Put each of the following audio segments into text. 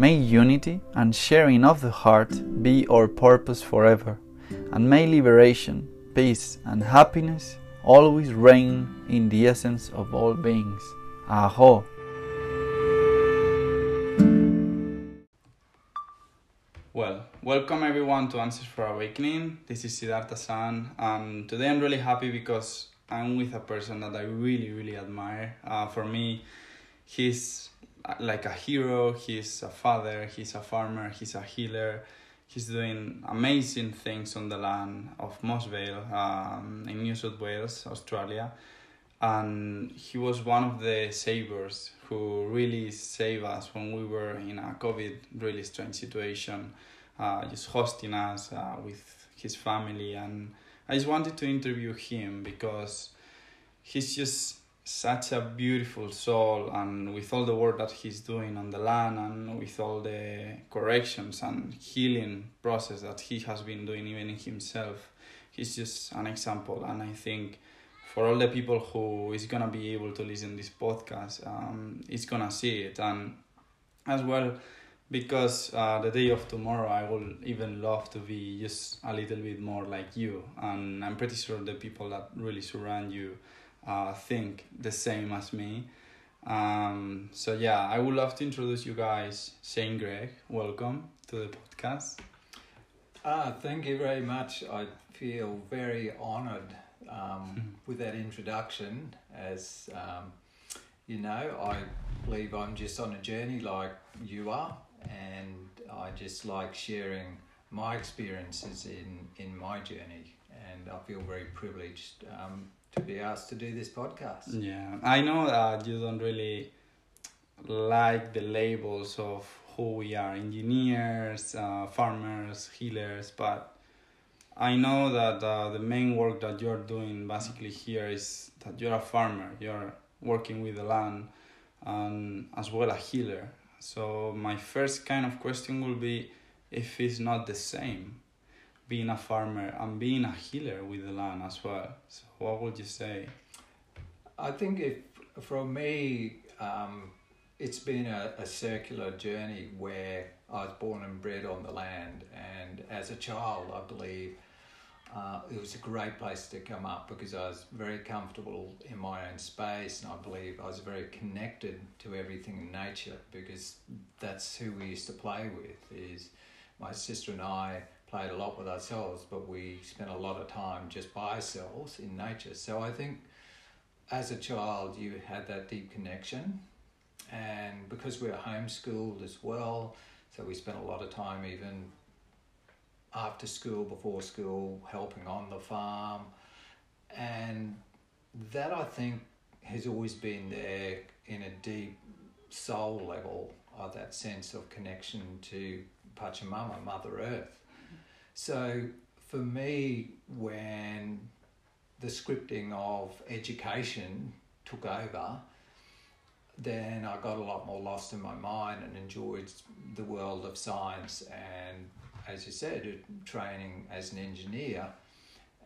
May unity and sharing of the heart be our purpose forever, and may liberation, peace, and happiness always reign in the essence of all beings. Aho! Well, welcome everyone to Answers for Awakening. This is Siddhartha San, and today I'm really happy because I'm with a person that I really, really admire. Uh, for me, he's like a hero. He's a father. He's a farmer. He's a healer. He's doing amazing things on the land of Moss Vale um, in New South Wales, Australia. And he was one of the savers who really saved us when we were in a COVID really strange situation, uh, just hosting us uh, with his family. And I just wanted to interview him because he's just such a beautiful soul and with all the work that he's doing on the land and with all the corrections and healing process that he has been doing even in himself he's just an example. And i think for all the people who is gonna be able to listen this podcast um, is gonna see it. And as well because uh, the day of tomorrow i will even love to be just a little bit more like you. And i'm pretty sure the people that really surround you uh, think the same as me. Um, so yeah, I would love to introduce you guys. Shane Gregg, welcome to the podcast. Ah, thank you very much. I feel very honoured um, with that introduction. As um, you know, I believe I'm just on a journey like you are, and I just like sharing my experiences in in my journey, and I feel very privileged um, to be asked to do this podcast. Yeah, I know that you don't really like the labels of who we are engineers, uh, farmers, healers, but I know that uh, the main work that you're doing basically here is that you're a farmer, you're working with the land, and as well a healer. So, my first kind of question will be if it's not the same being a farmer and being a healer with the land as well. So, what would you say? I think if for me, um, it's been a, a circular journey where I was born and bred on the land, and as a child, I believe uh, it was a great place to come up because I was very comfortable in my own space, and I believe I was very connected to everything in nature because that's who we used to play with. Is my sister and I played a lot with ourselves, but we spent a lot of time just by ourselves in nature. So I think as a child, you had that deep connection. And because we were homeschooled as well, so we spent a lot of time even after school, before school, helping on the farm. And that I think has always been there in a deep soul level of that sense of connection to Pachamama, Mother Earth. So for me, when the scripting of education took over, then I got a lot more lost in my mind and enjoyed the world of science and, as you said, training as an engineer.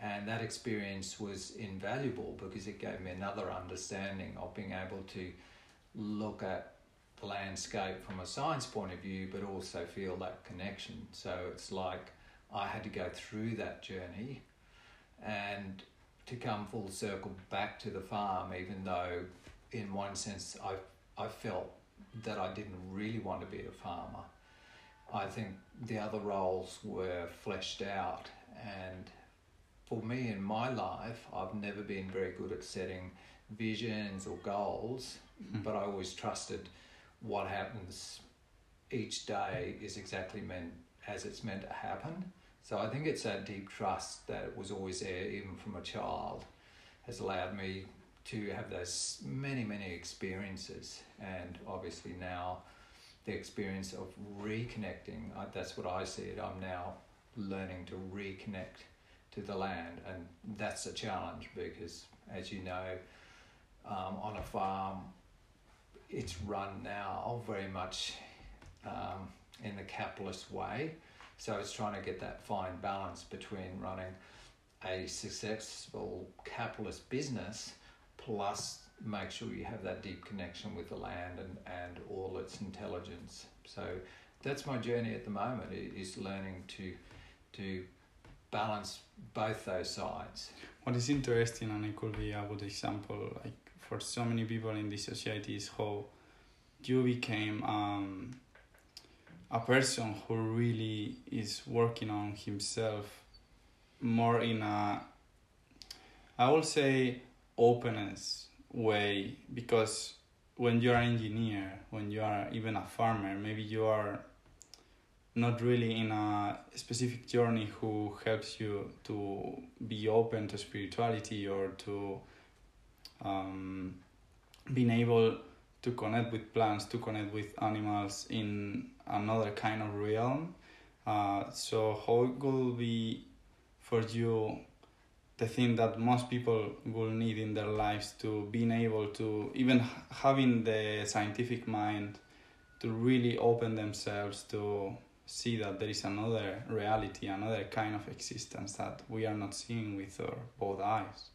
And that experience was invaluable because it gave me another understanding of being able to look at the landscape from a science point of view, but also feel that connection. So it's like I had to go through that journey and to come full circle back to the farm, even though in one sense I, I felt that I didn't really want to be a farmer. I think the other roles were fleshed out and for me in my life, I've never been very good at setting visions or goals, mm-hmm. but I always trusted what happens each day is exactly meant as it's meant to happen. So I think it's that deep trust that was always there, even from a child, has allowed me to have those many, many experiences. And obviously now, the experience of reconnecting, that's what I see it. I'm now learning to reconnect to the land, and that's a challenge because, as you know, um, on a farm, it's run now very much um, in the capitalist way. So it's trying to get that fine balance between running a successful capitalist business plus make sure you have that deep connection with the land and, and all its intelligence. So that's my journey at the moment is learning to to balance both those sides. What is interesting and it could be a good example like for so many people in this society is how you became um, a person who really is working on himself more in a I will say openness way. Because when you're an engineer, when you are even a farmer, maybe you are not really in a specific journey who helps you to be open to spirituality or to um, being able to connect with plants, to connect with animals in another kind of realm. Uh, so how it will be for you the thing that most people will need in their lives to being able to even having the scientific mind to really open themselves to see that there is another reality, another kind of existence that we are not seeing with our both eyes.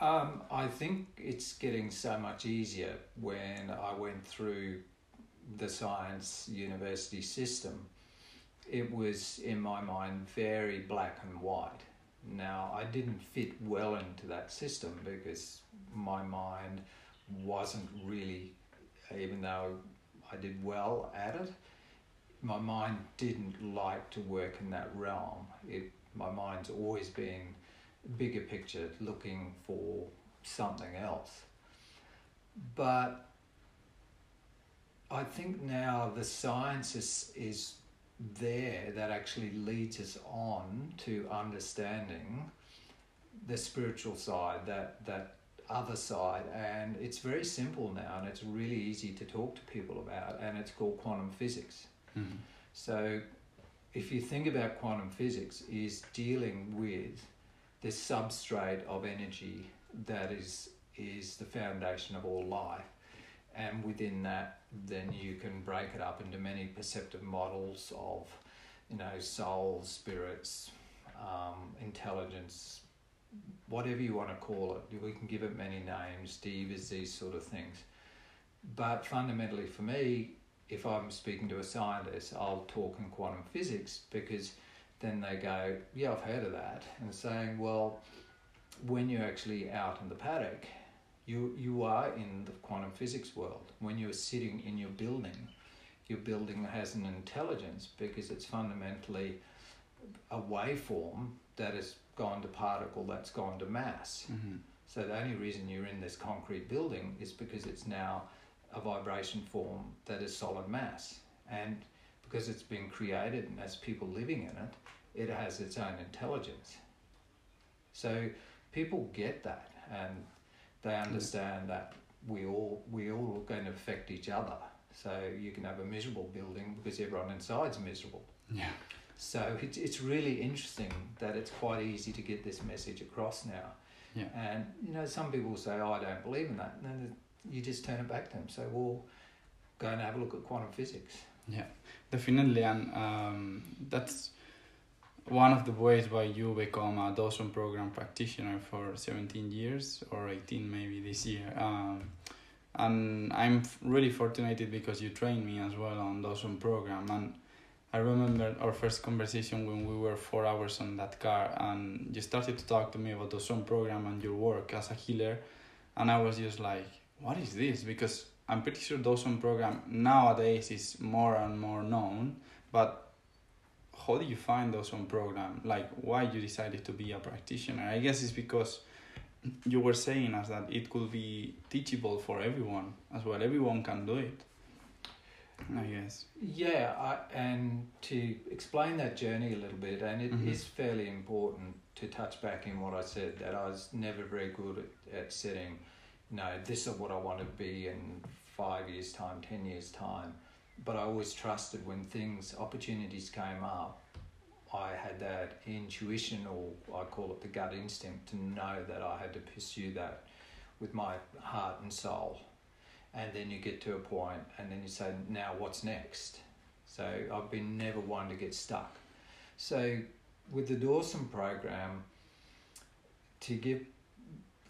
Um, I think it's getting so much easier when I went through the science university system. It was, in my mind, very black and white. Now, I didn't fit well into that system because my mind wasn't really, even though I did well at it, my mind didn't like to work in that realm. It, my mind's always been bigger picture, looking for something else. But I think now the science is, is there that actually leads us on to understanding the spiritual side, that, that other side. And it's very simple now and it's really easy to talk to people about, and it's called quantum physics. Mm-hmm. So if you think about quantum physics, is dealing with this substrate of energy that is is the foundation of all life. And within that then you can break it up into many perceptive models of you know souls spirits um, intelligence whatever you want to call it. We can give it many names devas these sort of things. But fundamentally for me if i'm speaking to a scientist i'll talk in quantum physics because then they go, yeah, I've heard of that, and saying, well, when you're actually out in the paddock, you you are in the quantum physics world. When you're sitting in your building, your building has an intelligence because it's fundamentally a waveform that has gone to particle that's gone to mass. Mm-hmm. So the only reason you're in this concrete building is because it's now a vibration form that is solid mass. And because it's been created and as people living in it, it has its own intelligence. So people get that and they mm. understand that we all we all are going to affect each other. So you can have a miserable building because everyone inside's miserable. Yeah. So it's it's really interesting that it's quite easy to get this message across now. Yeah. And you know, some people say, "Oh, I don't believe in that," and then you just turn it back to them. So, well, go and have a look at quantum physics. Yeah, definitely, and um, that's one of the ways why you become a Dawson program practitioner for 17 years or 18 maybe this year. Um, and I'm really fortunate because you trained me as well on Dawson program. And I remember our first conversation when we were four hours on that car, and you started to talk to me about Dawson program and your work as a healer. And I was just like, what is this? Because I'm pretty sure Dawson program nowadays is more and more known, but how did you find Dawson program? Like why you decided to be a practitioner? I guess it's because you were saying us that it could be teachable for everyone as well. Everyone can do it. I guess. Yeah, I, and to explain that journey a little bit, and it is Mhm. fairly important to touch back in what I said that I was never very good at, at setting, no, this is what I want to be in five years' time, ten years' time. But I always trusted when things, opportunities came up, I had that intuition, or I call it the gut instinct, to know that I had to pursue that with my heart and soul. And then you get to a point and then you say now what's next? So i've been never one to get stuck. So with the dawson program to give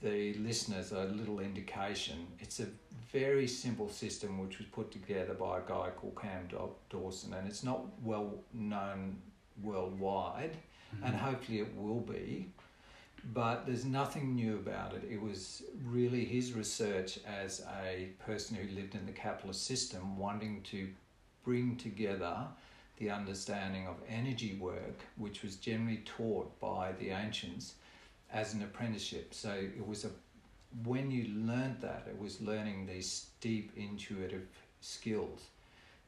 the listeners a little indication it's a very simple system which was put together by a guy called cam Daw- dawson and it's not well known worldwide and mm-hmm. hopefully it will be. But there's nothing new about it. It was really his research as a person who lived in the capitalist system, wanting to bring together the understanding of energy work, which was generally taught by the ancients as an apprenticeship. So it was a when you learned that, it was learning these deep intuitive skills.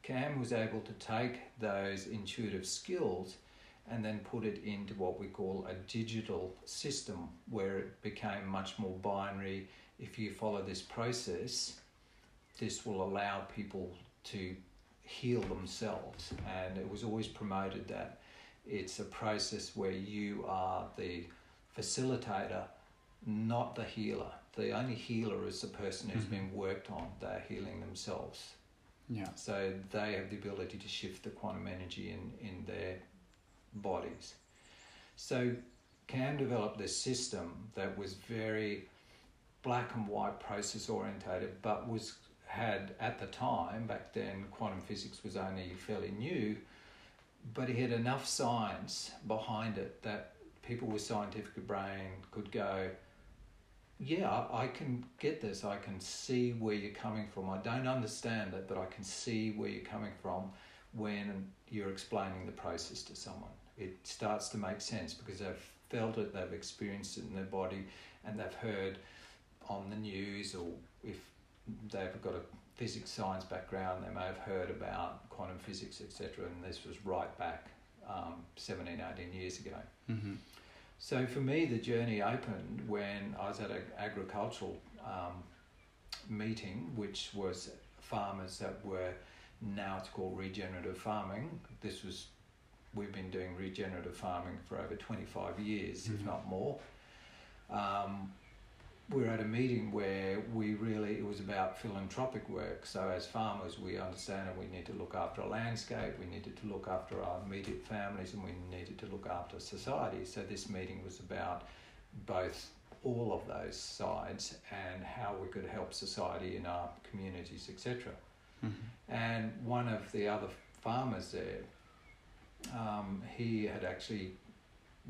Cam was able to take those intuitive skills and then put it into what we call a digital system where it became much more binary. If you follow this process, this will allow people to heal themselves. And it was always promoted that it's a process where you are the facilitator, not the healer. The only healer is the person who's Mhm. been worked on, they're healing themselves. Yeah. So they have the ability to shift the quantum energy in, in their bodies. So Cam developed this system that was very black and white process orientated, but was had at the time back then quantum physics was only fairly new, but he had enough science behind it that people with scientific brain could go, yeah, I can get this. I can see where you're coming from. I don't understand it, but I can see where you're coming from when you're explaining the process to someone. It starts to make sense because they've felt it, they've experienced it in their body, and they've heard on the news, or if they've got a physics science background, they may have heard about quantum physics, etc. And this was right back um, 17, 18 years ago. Mm-hmm. So for me, the journey opened when I was at an agricultural um, meeting, which was farmers that were now it's called regenerative farming. This was we've been doing regenerative farming for over twenty five years, if Mhm. not more. Um, we were at a meeting where we really it was about philanthropic work. So as farmers, we understand that we need to look after our landscape, we needed to look after our immediate families, and we needed to look after society. So this meeting was about both all of those sides and how we could help society in our communities, etc. Mm-hmm. And one of the other farmers there, um, he had actually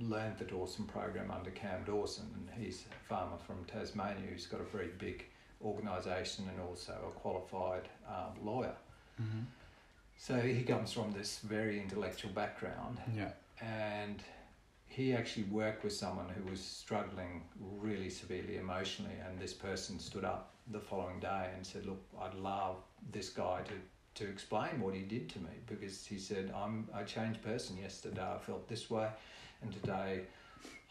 learned the Dawson program under Cam Dawson, and he's a farmer from Tasmania who's got a very big organisation and also a qualified um, lawyer. Mm-hmm. So he comes from this very intellectual background, Yeah. and he actually worked with someone who was struggling really severely emotionally, and this person stood up the following day and said, "Look, I'd love this guy to." To explain what he did to me, because he said, "I'm a changed person. Yesterday I felt this way, and today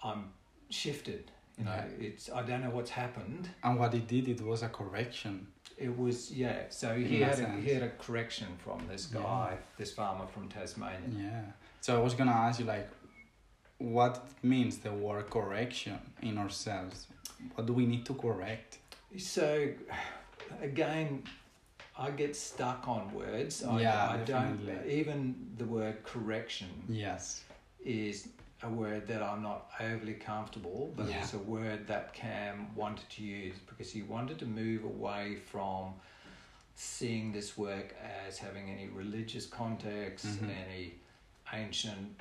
I'm shifted. You know, Yeah. it's I don't know what's happened. And what he did, it was a correction. It was yeah. So he In had a, he had a correction from this Yeah. guy, this farmer from Tasmania. Yeah. So I was gonna ask you like, what means the word correction in ourselves? What do we need to correct? So again, I get stuck on words. I, Yeah, I don't even the word correction Yes. is a word that I'm not overly comfortable, but Yeah. it's a word that Cam wanted to use because he wanted to move away from seeing this work as having any religious context, Mhm. any ancient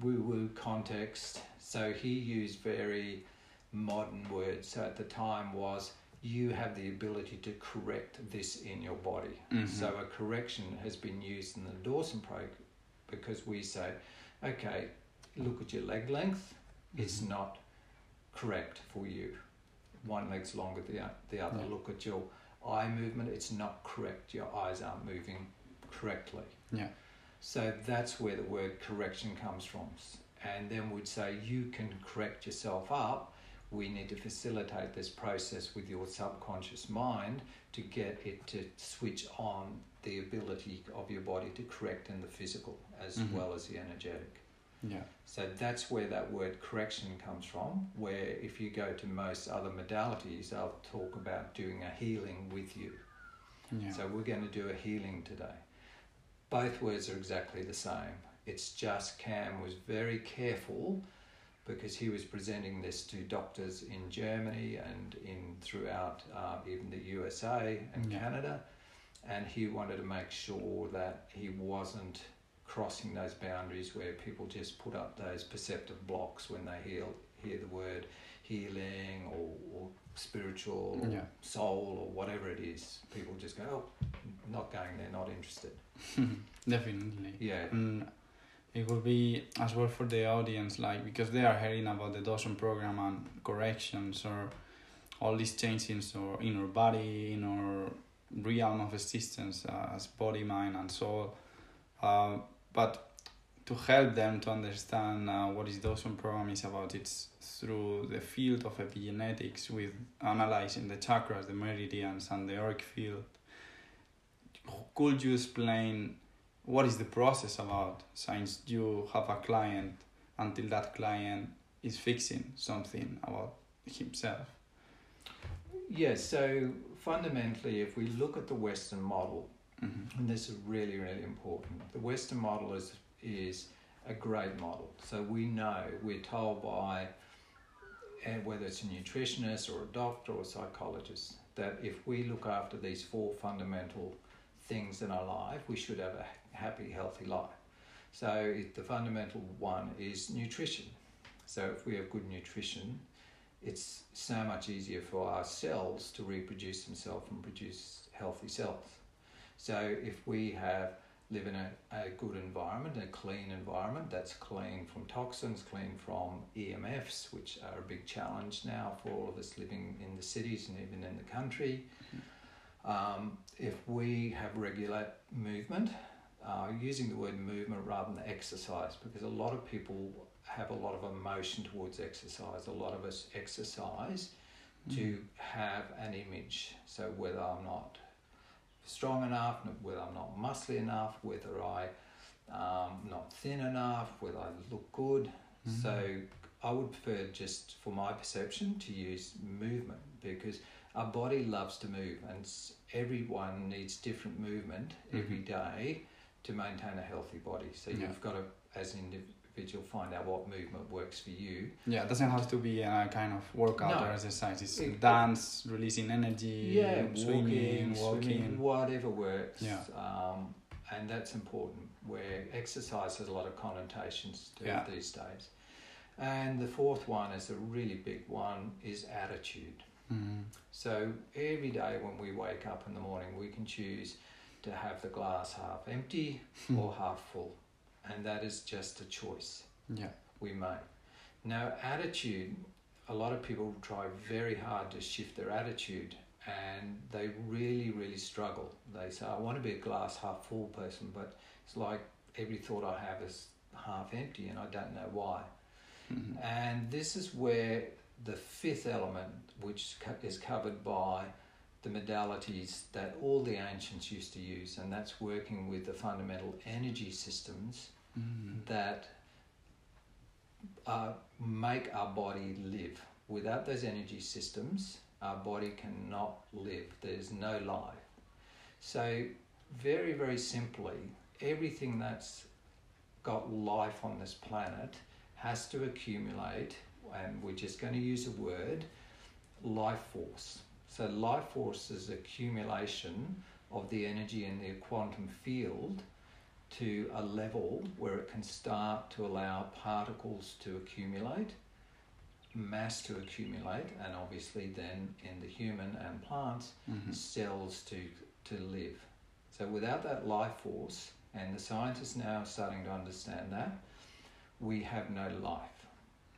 woo woo context. So he used very modern words. So at the time was you have the ability to correct this in your body. Mhm. So a correction has been used in the Dawson program because we say, okay, look at your leg length. It's Mhm. not correct for you. One leg's longer than the the other. Yeah. Look at your eye movement. It's not correct. Your eyes aren't moving correctly. Yeah. So that's where the word correction comes from. And then we'd say you can correct yourself up. We need to facilitate this process with your subconscious mind to get it to switch on the ability of your body to correct in the physical as Mhm. well as the energetic. Yeah. So that's where that word correction comes from. Where if you go to most other modalities, they'll talk about doing a healing with you. Yeah. So we're going to do a healing today. Both words are exactly the same. It's just Cam was very careful because he was presenting this to doctors in Germany and in throughout uh, even the USA and Yeah. Canada, and he wanted to make sure that he wasn't crossing those boundaries where people just put up those perceptive blocks when they hear hear the word healing or, or spiritual or Yeah. soul or whatever it is. People just go, oh, not going there, not interested. Definitely. Yeah. And it will be as well for the audience, like because they are hearing about the Dawson program and corrections or all these changes or in our body, in our realm of existence uh, as body, mind, and soul. Uh, but to help them to understand uh, what is Dawson program is about, it's through the field of epigenetics with analyzing the chakras, the meridians, and the auric field. Could you explain what is the process about since you have a client until that client is fixing something about himself Yeah, so fundamentally, if we look at the Western model, mm-hmm. and this is really, really important, the Western model is, is a great model. So we know, we're told by, and whether it's a nutritionist or a doctor or a psychologist, that if we look after these four fundamental things in our life, we should have a happy, healthy life. So the fundamental one is nutrition. So if we have good nutrition, it's so much easier for our cells to reproduce themselves and produce healthy cells. So if we have live in a, a good environment, a clean environment that's clean from toxins, clean from EMFs, which are a big challenge now for all of us living in the cities and even in the country. Um, if we have regular movement, uh, using the word movement rather than exercise, because a lot of people have a lot of emotion towards exercise. A lot of us exercise to have an image. So whether I'm not strong enough, whether I'm not muscly enough, whether I um, not thin enough, whether I look good. Mhm. So I would prefer just for my perception to use movement because our body loves to move and everyone needs different movement every Mhm. day to maintain a healthy body. So Yeah. you've got to, as an individual, find out what movement works for you. yeah it doesn't have to be a kind of workout No. or exercise it's It- dance releasing energy yeah, swimming walking, walking whatever works. Yeah. Um, and that's important. Where exercise has a lot of connotations to Yeah. it these days. And the fourth one is a really big one is attitude. Mhm. So every day when we wake up in the morning, we can choose to have the glass half empty or half full. and that is just a choice Yeah. we make. Now, attitude, a lot of people try very hard to shift their attitude and they really, really struggle. They say, I want to be a glass half full person, but it's like every thought I have is half empty and I don't know why. Mhm. And this is where the fifth element, which is covered by the modalities that all the ancients used to use, and that's working with the fundamental energy systems Mhm. that uh, make our body live. Without those energy systems, our body cannot live. There's no life. So, very, very simply, everything that's got life on this planet has to accumulate, and we're just going to use a word life force. So, life force is accumulation of the energy in the quantum field to a level where it can start to allow particles to accumulate, mass to accumulate, and obviously then in the human and plants, Mhm. cells to, to live. So without that life force, and the scientists now are starting to understand that, we have no life.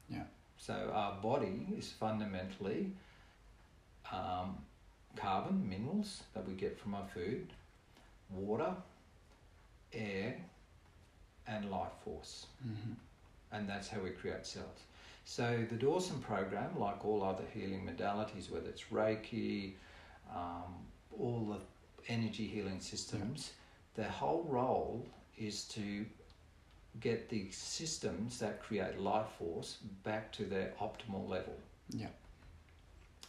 Yeah. So our body is fundamentally um, carbon, minerals that we get from our food, water, air, and life force. Mhm. And that's how we create cells. So the Dawson program, like all other healing modalities, whether it's Reiki, um, all the energy healing systems, their whole role is to get the systems that create life force back to their optimal level. Yeah.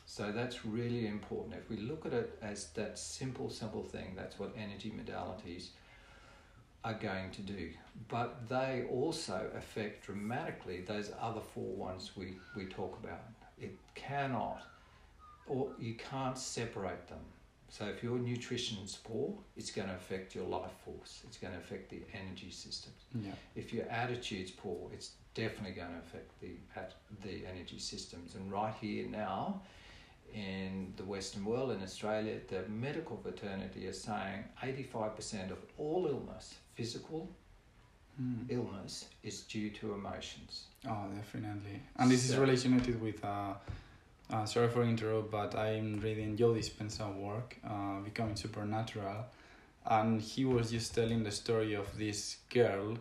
So that's really important. If we look at it as that simple, simple thing, that's what energy modalities are going to do. But they also affect dramatically those other four ones we, we talk about. It cannot, or you can't separate them. So if your nutrition is poor, it's going to affect your life force. It's going to affect the energy systems. Yeah. If your attitude's poor, it's definitely going to affect the at the energy systems. And right here now, in the Western world, in Australia, the medical fraternity is saying 85% of all illness, physical Mm. illness, is due to emotions. Oh, definitely. And this is related with. Uh, uh, sorry for interrupt, but I'm reading Joe Dispenza work, uh, Becoming Supernatural, and he was just telling the story of this girl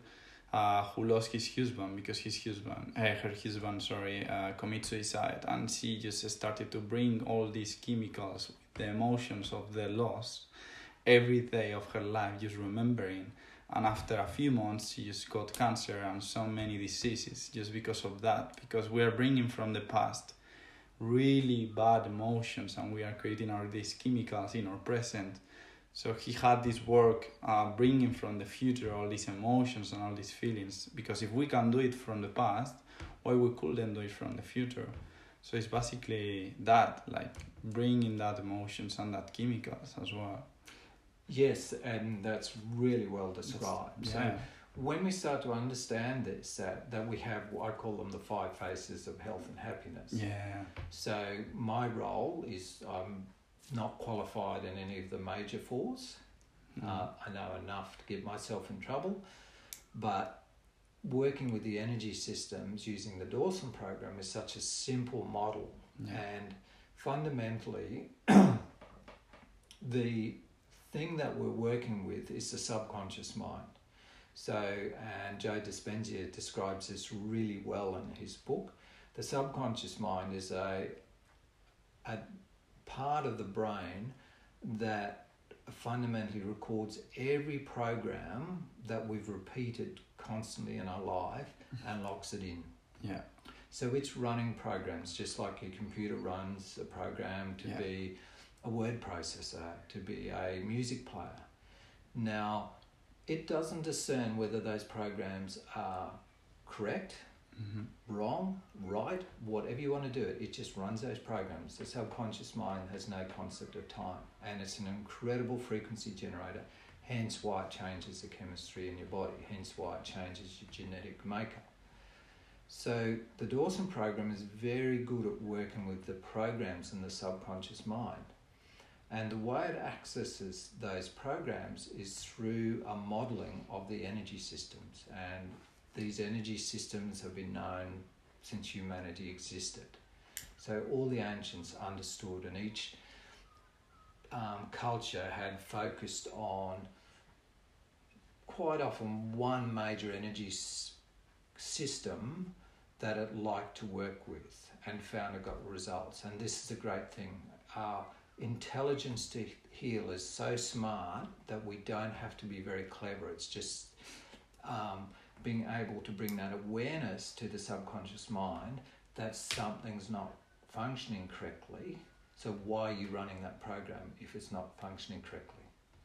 uh, who lost his husband because his husband, uh, her husband, sorry, uh, commit suicide, and she just started to bring all these chemicals, the emotions of the loss, every day of her life, just remembering. And after a few months, she just got cancer and so many diseases just because of that. Because we are bringing from the past really bad emotions and we are creating all these chemicals in our present. So he had this work uh, bringing from the future all these emotions and all these feelings. Because if we can do it from the past, why we couldn't do it from the future? So it's basically that, like bringing that emotions and that chemicals as well. Yes, and that's really well described. So Yeah. when we start to understand this, that, that we have, I call them the five faces of health and happiness. Yeah. So my role is I'm not qualified in any of the major fours. Mm. Uh, I know enough to get myself in trouble, but working with the energy systems using the Dawson program is such a simple model, yeah. and fundamentally, the thing that we're working with is the subconscious mind. So, and Joe Dispenza describes this really well in his book. The subconscious mind is a, a part of the brain that fundamentally records every program that we've repeated constantly in our life and locks it in. yeah. So it's running programs just like your computer runs a program to Yeah. be a word processor, to be a music player. Now, it doesn't discern whether those programs are correct, hmm wrong, right, whatever you want to do it, it just runs those programs. The subconscious mind has no concept of time and it's an incredible frequency generator, hence why it changes the chemistry in your body, hence why it changes your genetic makeup. So the Dawson program is very good at working with the programs in the subconscious mind. And the way it accesses those programs is through a modeling of the energy systems. And these energy systems have been known since humanity existed. So all the ancients understood, and each um, culture had focused on quite often one major energy s- system that it liked to work with and found it got results. And this is a great thing. Our intelligence to heal is so smart that we don't have to be very clever. It's just um, being able to bring that awareness to the subconscious mind that something's not functioning correctly. So why are you running that program if it's not functioning correctly?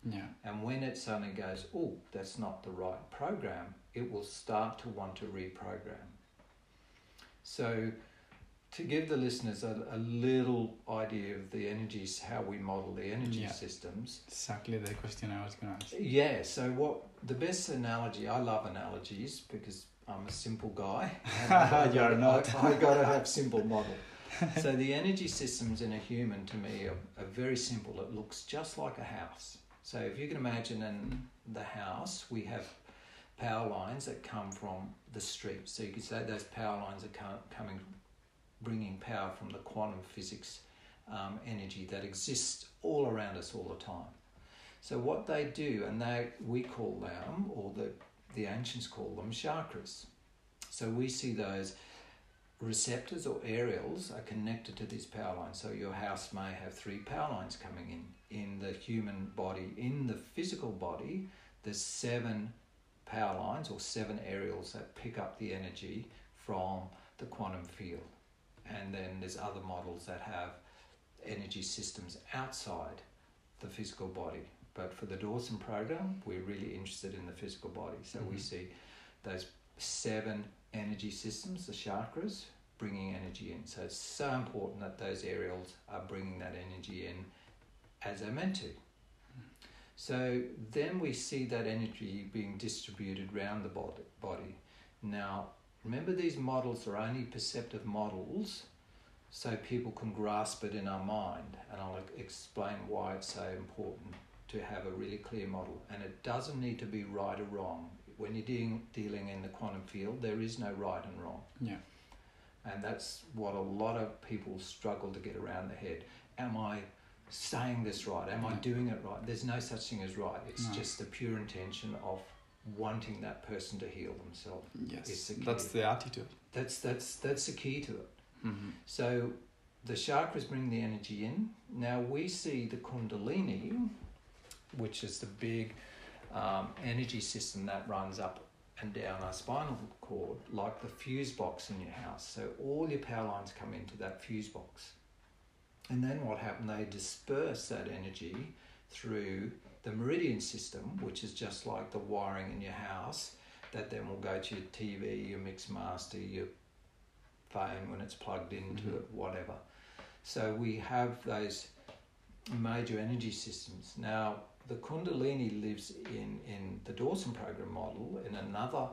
Yeah. And when it suddenly goes, oh, that's not the right program, it will start to want to reprogram. So, to give the listeners a, a little idea of the energies, how we model the energy Yeah. systems. Exactly the question I was gonna ask. Yeah, so what the best analogy, I love analogies because I'm a simple guy. and I You're gotta- not. I, I gotta have simple model. so the energy systems in a human to me are, are very simple. It looks just like a house. So if you can imagine in the house, we have power lines that come from the street. So you could say those power lines are coming, bringing power from the quantum physics um, energy that exists all around us all the time. So what they do, and they we call them, or the the ancients call them chakras. So we see those receptors or aerials are connected to these power lines. So your house may have three power lines coming in. In the human body, in the physical body, there's seven power lines or seven aerials that pick up the energy from the quantum field. And then there's other models that have energy systems outside the physical body. But for the Dawson program, we're really interested in the physical body. So we Mhm. see those seven energy systems, the chakras, bringing energy in. So it's so important that those aerials are bringing that energy in as they're meant to. So then we see that energy being distributed around the body. body. Now, remember these models are only perceptive models, so people can grasp it in our mind. And I'll explain why it's so important to have a really clear model. And it doesn't need to be right or wrong. When you're dealing, dealing in the quantum field, there is no right and wrong. Yeah. And that's what a lot of people struggle to get around the head. Am I saying this right? Am I doing it right? There's no such thing as right. It's No. just the pure intention of wanting that person to heal themselves. Yes. The That's the attitude. That's that's that's the key to it. Mm-hmm. So the chakras bring the energy in. Now we see the kundalini, which is the big um, energy system that runs up and down our spinal cord, like the fuse box in your house. So all your power lines come into that fuse box. And then what happened? They disperse that energy through the meridian system, which is just like the wiring in your house, that then will go to your TV, your mix master, your phone when it's plugged into Mhm. it, whatever. So we have those major energy systems. Now, the Kundalini lives in, in the Dawson program model in another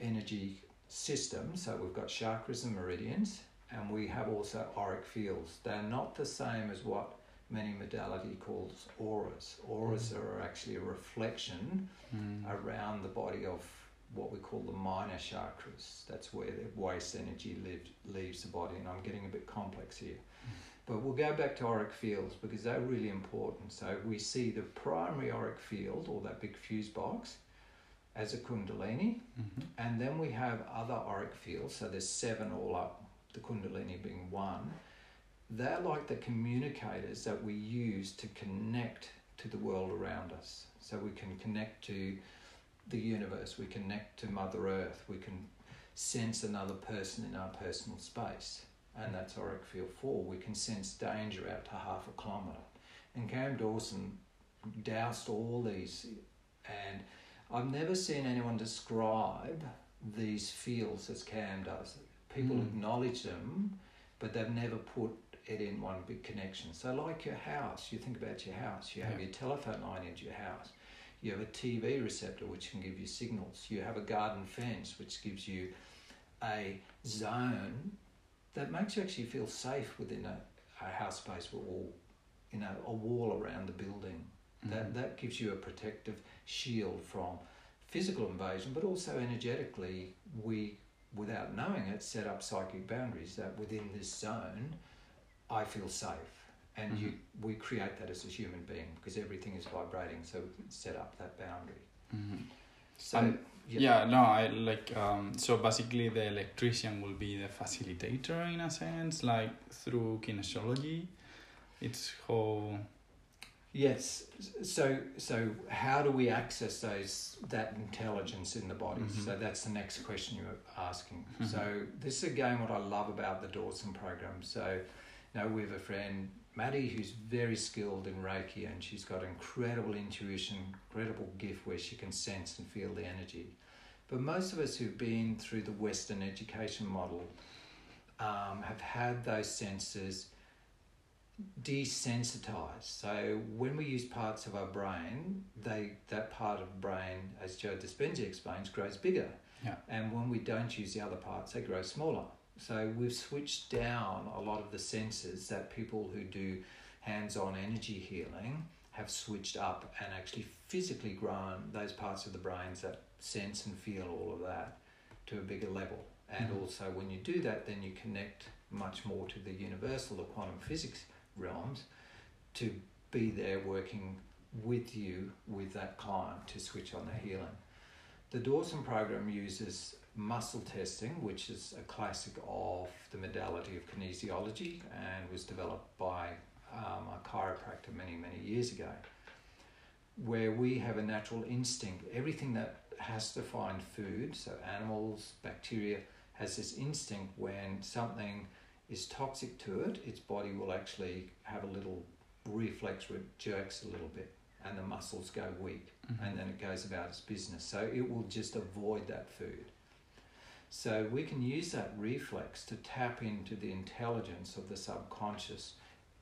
energy system. So we've got chakras and meridians, and we have also auric fields. They're not the same as what many modality calls auras. Auras are actually a reflection Mm. around the body of what we call the minor chakras. That's where the waste energy live, leaves the body, and I'm getting a bit complex here. But we'll go back to auric fields because they're really important. So we see the primary auric field, or that big fuse box, as a kundalini, Mhm. and then we have other auric fields. So there's seven all up, the kundalini being one. They're like the communicators that we use to connect to the world around us. So we can connect to the universe, we connect to Mother Earth, we can sense another person in our personal space. And that's auric field four. We can sense danger out to half a kilometre. And Cam Dawson doused all these, and I've never seen anyone describe these fields as Cam does. People Mm. acknowledge them, but they've never put it in one big connection. So, like your house, you think about your house, you have Yeah. your telephone line into your house, you have a TV receptor which can give you signals, you have a garden fence which gives you a zone that makes you actually feel safe within a, a house space we're you know, a wall around the building. Mhm. That that gives you a protective shield from physical invasion, but also energetically, we, without knowing it, set up psychic boundaries that within this zone, I feel safe. And you, we create that as a human being because everything is vibrating, so we can set up that boundary. Mhm. So, yeah. Yeah, no, I like um so basically the electrician will be the facilitator in a sense, like through kinesiology. It's how Yes. So so how do we access those that intelligence in the body? Mhm. So that's the next question you're asking. Mhm. So this is again what I love about the Dawson program. So you know we have a friend Maddie who's very skilled in Reiki and she's got incredible intuition, incredible gift where she can sense and feel the energy. But most of us who've been through the Western education model um, have had those senses desensitized. So when we use parts of our brain, they that part of brain, as Joe Dispenza explains, grows bigger. Yeah. And when we don't use the other parts, they grow smaller. So we've switched down a lot of the senses that people who do hands-on energy healing have switched up and actually physically grown those parts of the brains that sense and feel all of that to a bigger level. And Mhm. also when you do that, then you connect much more to the universal, the quantum physics realms to be there working with you with that client to switch on the healing. The Dawson program uses muscle testing, which is a classic of the modality of kinesiology and was developed by um, a chiropractor many, many years ago, where we have a natural instinct. Everything that has to find food, so animals, bacteria, has this instinct when something is toxic to it, its body will actually have a little reflex where it jerks a little bit and the muscles go weak Mhm. and then it goes about its business. So it will just avoid that food. So we can use that reflex to tap into the intelligence of the subconscious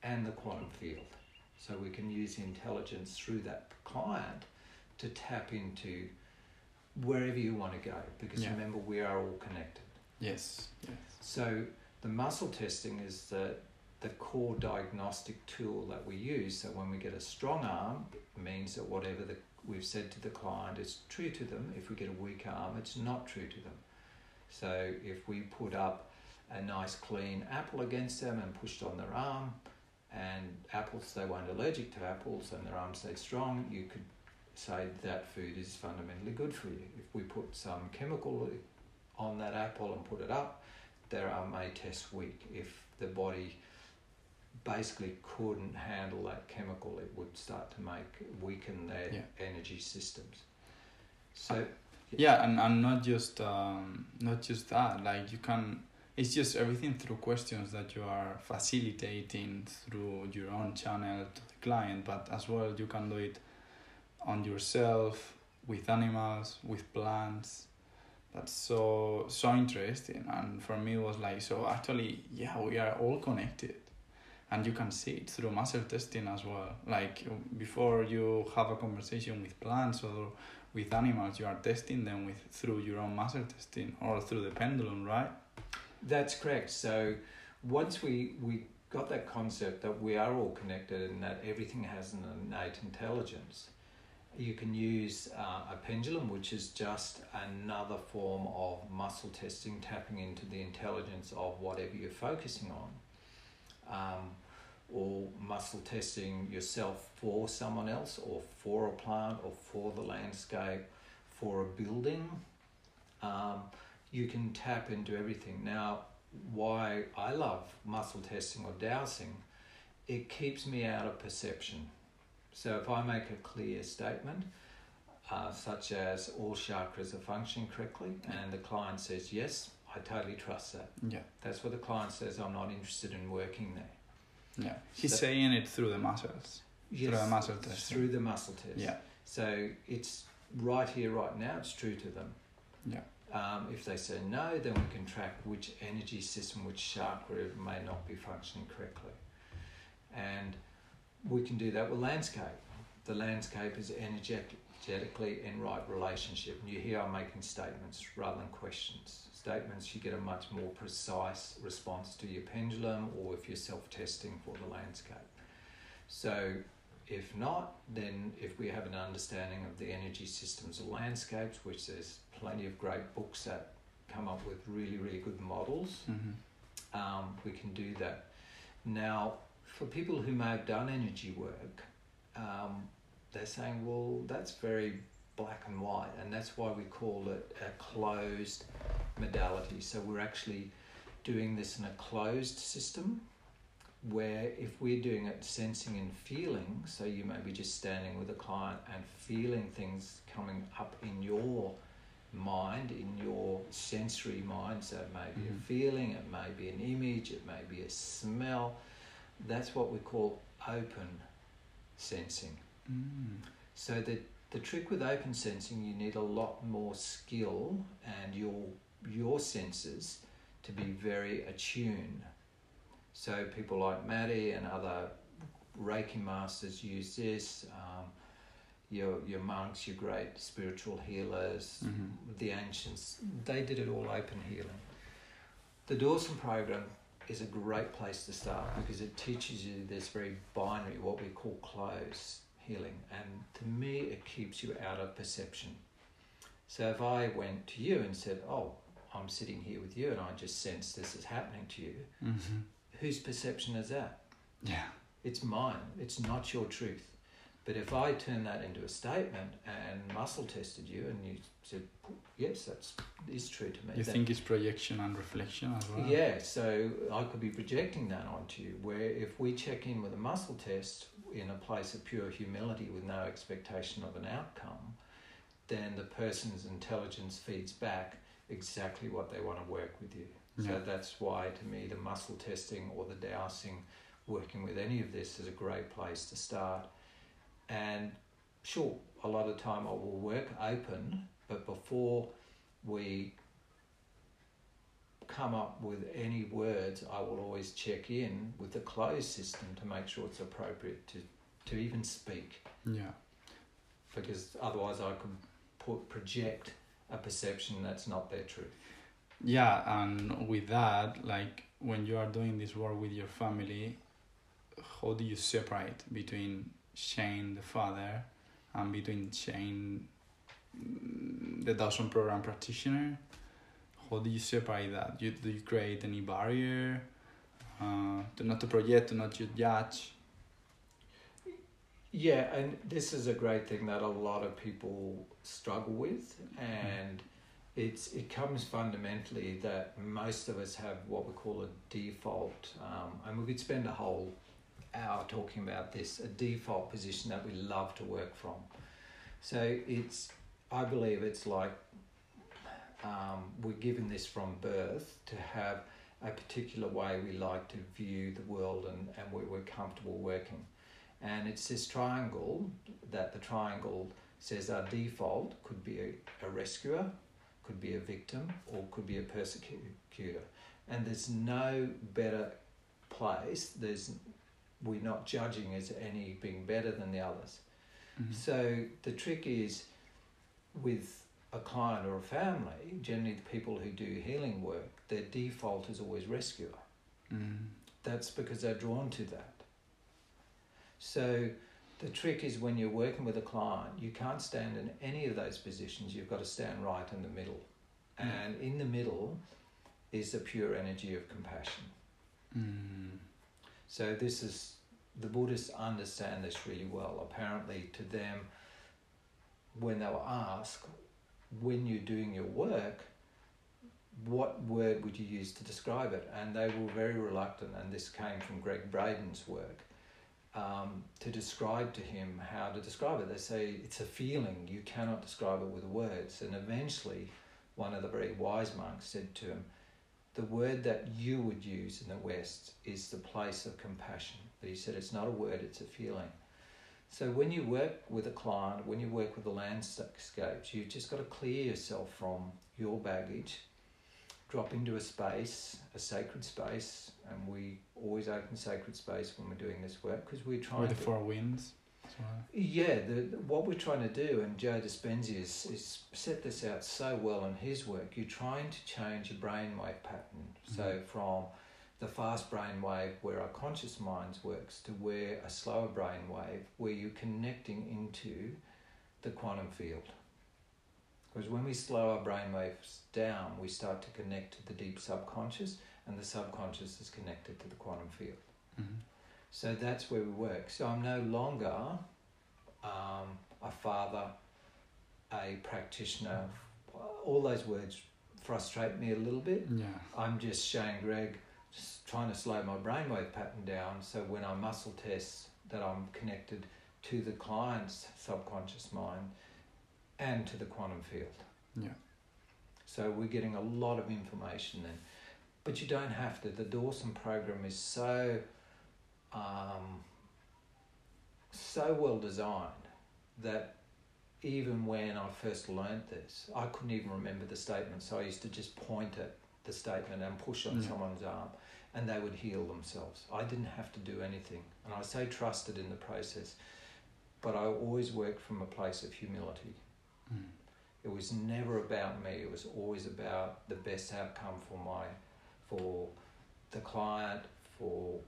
and the quantum field. So we can use intelligence through that client to tap into wherever you want to go because Yeah. remember we are all connected. yes, yes. So the muscle testing is the the core diagnostic tool that we use. So when we get a strong arm, it means that whatever the, we've said to the client is true to them. If we get a weak arm, it's not true to them. So if we put up a nice clean apple against them and pushed on their arm, and apples they weren't allergic to apples and their arm stayed strong, you could say that food is fundamentally good for you. If we put some chemical on that apple and put it up, their arm may test weak. If the body basically couldn't handle that chemical, it would start to make weaken their Yeah. energy systems. So Yeah, and, and not just um, not just that. Like you can, it's just everything through questions that you are facilitating through your own channel to the client, but as well you can do it on yourself, with animals, with plants. That's so so interesting, and for me it was like so. Actually, yeah, we are all connected, and you can see it through muscle testing as well. Like before you have a conversation with plants or with animals you are testing them with through your own muscle testing or through the pendulum right That's correct. So once we, we got that concept that we are all connected and that everything has an innate intelligence, you can use uh, a pendulum, which is just another form of muscle testing, tapping into the intelligence of whatever you're focusing on. Um, or muscle testing yourself for someone else, or for a plant, or for the landscape, for a building. Um, you can tap into everything. Now, why I love muscle testing or dowsing, it keeps me out of perception. So if I make a clear statement, uh, such as all chakras are functioning correctly, and the client says yes, I totally trust that. yeah That's what the client says. I'm not interested in working there. Yeah he's So- saying it through the muscles Yes, through the muscle testing Through the muscle test. yeah So it's right here, right now. It's true to them. yeah Um, if they say no, then we can track which energy system, which chakra may not be functioning correctly. And we can do that with landscape. The landscape is energetically in right relationship. And you hear I'm making statements rather than questions. Statements, you get a much more precise response to your pendulum or if you're self testing for the landscape. So, if not, then if we have an understanding of the energy systems and landscapes, which there's plenty of great books that come up with really, really good models, Mhm. um, we can do that. Now, for people who may have done energy work, um, they're saying, well, that's very black and white, and that's why we call it a closed modality. So we're actually doing this in a closed system where if we're doing it sensing and feeling, so you may be just standing with a client and feeling things coming up in your mind, in your sensory mind, so it may be Mhm. a feeling, it may be an image, it may be a smell. That's what we call open sensing. Mm. So the the trick with open sensing, you need a lot more skill and your your senses to be very attuned. So people like Maddie and other Reiki masters use this. Um, your your monks, your great spiritual healers, Mhm. the ancients, they did it all open healing. The Dawson program is a great place to start because it teaches you this very binary, what we call close healing. And to me, it keeps you out of perception. So if I went to you and said, Oh, I'm sitting here with you and I just sense this is happening to you, Mhm. whose perception is that? Yeah. It's mine. It's not your truth. But if I turn that into a statement and muscle tested you and you said, yes, that's is true to me. You then- think it's projection and reflection as well? Yeah, so I could be projecting that onto you. Where if we check in with a muscle test in a place of pure humility with no expectation of an outcome, then the person's intelligence feeds back exactly what they want to work with you. Yeah. So that's why, to me, the muscle testing or the dowsing, working with any of this is a great place to start. And sure, a lot of time I will work open, but before we come up with any words, I will always check in with the closed system to make sure it's appropriate to, to even speak, Yeah. because otherwise I could put project a perception that's not their truth. Yeah, and with that, like when you are doing this work with your family, how do you separate between Shane, the father, and between Shane, mm, the Dawson program practitioner? How do you separate that? You, do you create any barrier uh, to not to project, to not to judge? Yeah, and this is a great thing that a lot of people struggle with, and it's it comes fundamentally that most of us have what we call a default, um, and we could spend a whole hour talking about this a default position that we love to work from. So it's I believe it's like um, we're given this from birth to have a particular way we like to view the world and, and we, we're comfortable working. And it's this triangle that the triangle says our default could be a, a rescuer, could be a victim, or could be a persecutor. And there's no better place. There's we're not judging as any being better than the others. Mhm. So the trick is with a client or a family, generally the people who do healing work, their default is always rescuer. Mm. That's because they're drawn to that. So the trick is when you're working with a client, you can't stand in any of those positions. You've got to stand right in the middle. Mm. And in the middle is the pure energy of compassion. Mm. So this is the Buddhists understand this really well. Apparently, to them, when they were asked, when you're doing your work, what word would you use to describe it? And they were very reluctant, and this came from Gregg Braden's work, um, to describe to him how to describe it. They say it's a feeling, you cannot describe it with words. And eventually, one of the very wise monks said to him, the word that you would use in the West is the place of compassion. But he said it's not a word, it's a feeling. So when you work with a client, when you work with the landscapes, you've just got to clear yourself from your baggage, drop into a space, a sacred space, and we always open sacred space when we're doing this work because we're trying Or the to four winds. yeah, the, the- what we're trying to do, and Joe Dispenza is, is set this out so well in his work. You're trying to change your brainwave pattern. So Mhm. from the fast brain wave where our conscious minds works to where a slower brain wave where you're connecting into the quantum field. Because when we slow our brain waves down, we start to connect to the deep subconscious, and the subconscious is connected to the quantum field. Mm-hmm. So that's where we work. So I'm no longer um, a father, a practitioner. All those words frustrate me a little bit. Yeah. I'm just Shane Gregg, just trying to slow my brainwave pattern down so when I muscle test that I'm connected to the client's subconscious mind and to the quantum field. Yeah. So we're getting a lot of information then. But you don't have to. The Dawson program is so um, so well designed that even when I first learned this, I couldn't even remember the statement. So I used to just point at the statement and push on Yeah. someone's arm, and they would heal themselves. I didn't have to do anything, and I say trusted in the process, but I always worked from a place of humility. Mm. It was never about me. It was always about the best outcome for my, for the client, for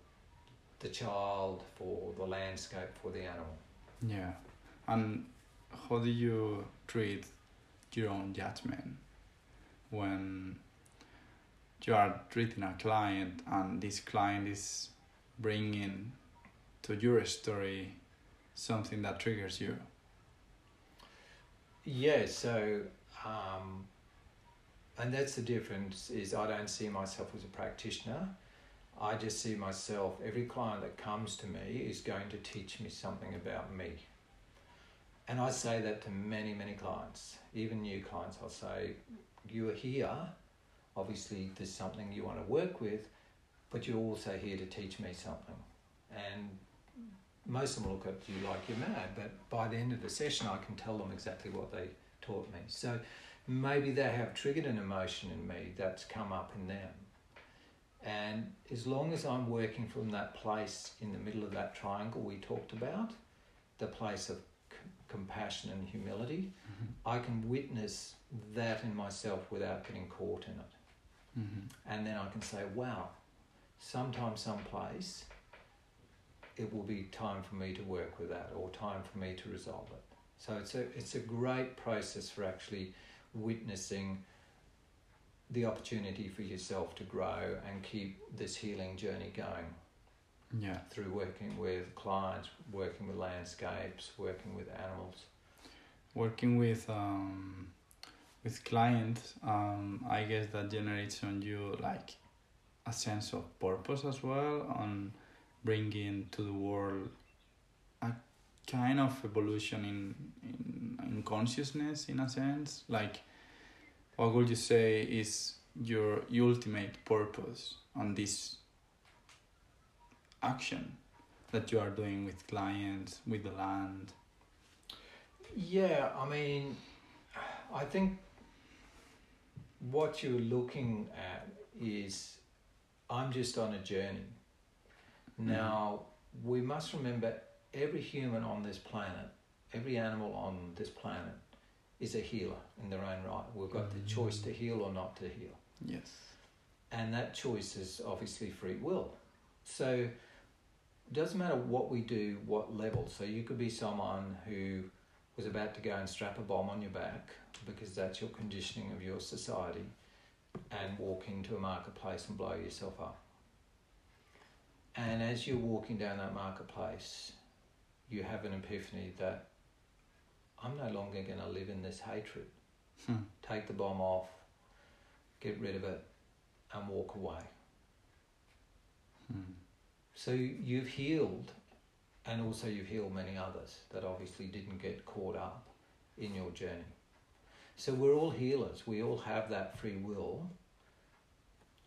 the child, for the landscape, for the animal. Yeah. And how do you treat your own judgment when you are treating a client and this client is bringing to your story something that triggers you? Yeah. So, um, and that's the difference. Is I don't see myself as a practitioner. I just see myself. Every client that comes to me is going to teach me something about me. And I say that to many, many clients, even new clients. I'll say, You are here. Obviously, there's something you want to work with, but you're also here to teach me something. And most of them look at you like you're mad, but by the end of the session, I can tell them exactly what they taught me. So maybe they have triggered an emotion in me that's come up in them. And as long as I'm working from that place in the middle of that triangle we talked about, the place of c- compassion and humility, I can witness that in myself without getting caught in it. Mm-hmm. And then I can say, wow, sometime, someplace, it will be time for me to work with that or time for me to resolve it. So it's a, it's a great process for actually witnessing the opportunity for yourself to grow and keep this healing journey going Yeah. through working with clients, working with landscapes, working with animals. Working with um, with clients, um, I guess that generates on you like a sense of purpose as well on bringing to the world a kind of evolution in, in, in consciousness in a sense like what would you say is your ultimate purpose on this action that you are doing with clients with the land Yeah, I mean, I think what you're looking at is I'm just on a journey. Hmm. Now, we must remember every human on this planet, every animal on this planet is a healer in their own right. We've got the hmm. choice to heal or not to heal. yes And that choice is obviously free will. So it doesn't matter what we do, what level. So you could be someone who was about to go and strap a bomb on your back because that's your conditioning of your society and walk into a marketplace and blow yourself up. And as you're walking down that marketplace, you have an epiphany that I'm no longer going to live in this hatred. Hmm. Take the bomb off, get rid of it, and walk away. Hmm. So you've healed, and also you've healed many others that obviously didn't get caught up in your journey. So we're all healers. We all have that free will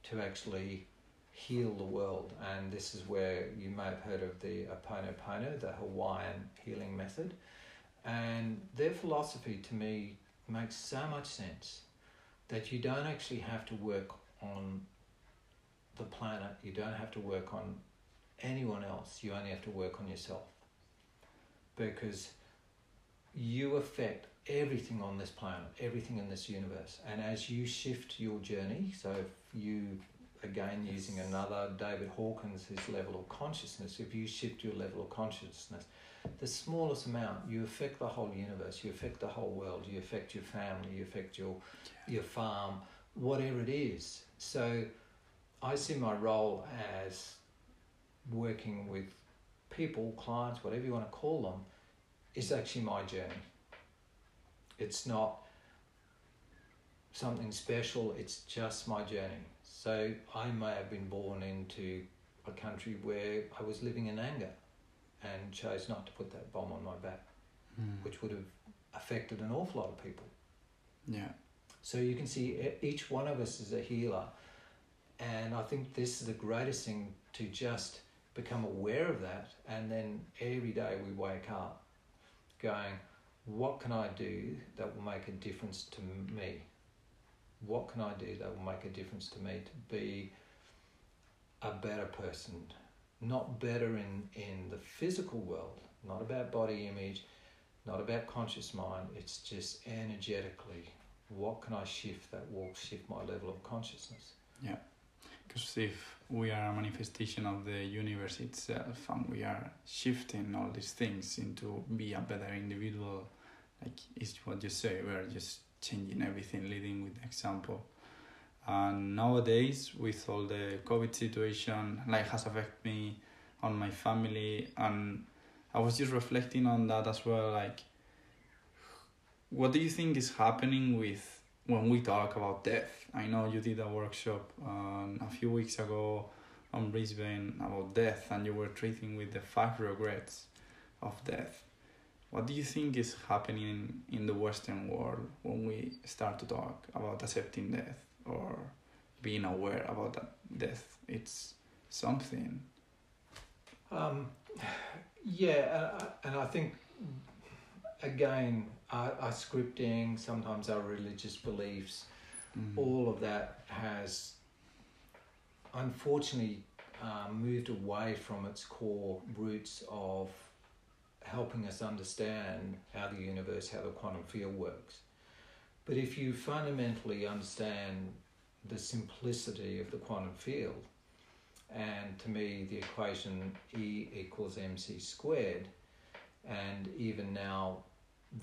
to actually heal the world. And this is where you may have heard of the Ho'oponopono, the Hawaiian healing method. And their philosophy to me makes so much sense that you don't actually have to work on the planet, you don't have to work on anyone else, you only have to work on yourself. Because you affect everything on this planet, everything in this universe. And as you shift your journey, so if you again using another David Hawkins, his level of consciousness, if you shift your level of consciousness, the smallest amount, you affect the whole universe, you affect the whole world, you affect your family, you affect your your farm, whatever it is. So I see my role as working with people, clients, whatever you want to call them, is actually my journey. It's not something special, it's just my journey. So I may have been born into a country where I was living in anger and chose not to put that bomb on my back, Mm. which would have affected an awful lot of people. Yeah. So you can see each one of us is a healer. And I think this is the greatest thing to just become aware of that. And then every day we wake up going, what can I do that will make a difference to me? What can I do that will make a difference to me to be a better person? Not better in, in the physical world, not about body image, not about conscious mind, it's just energetically what can I shift that will shift my level of consciousness? Yeah, because if we are a manifestation of the universe itself and we are shifting all these things into be a better individual, like it's what you say, we are just changing everything, leading with example. And nowadays, with all the COVID situation, like has affected me on my family, and I was just reflecting on that as well. Like, what do you think is happening with when we talk about death. I know you did a workshop um, a few weeks ago on Brisbane about death, and you were treating with the five regrets of death. What do you think is happening in the Western world when we start to talk about accepting death or being aware about that death? It's something. Um, yeah, uh, and I think again, our, our scripting, sometimes our religious beliefs, Mm. all of that has unfortunately um, moved away from its core roots of helping us understand how the universe, how the quantum field works. But if you fundamentally understand the simplicity of the quantum field, and to me, the equation E equals mc squared, and even now,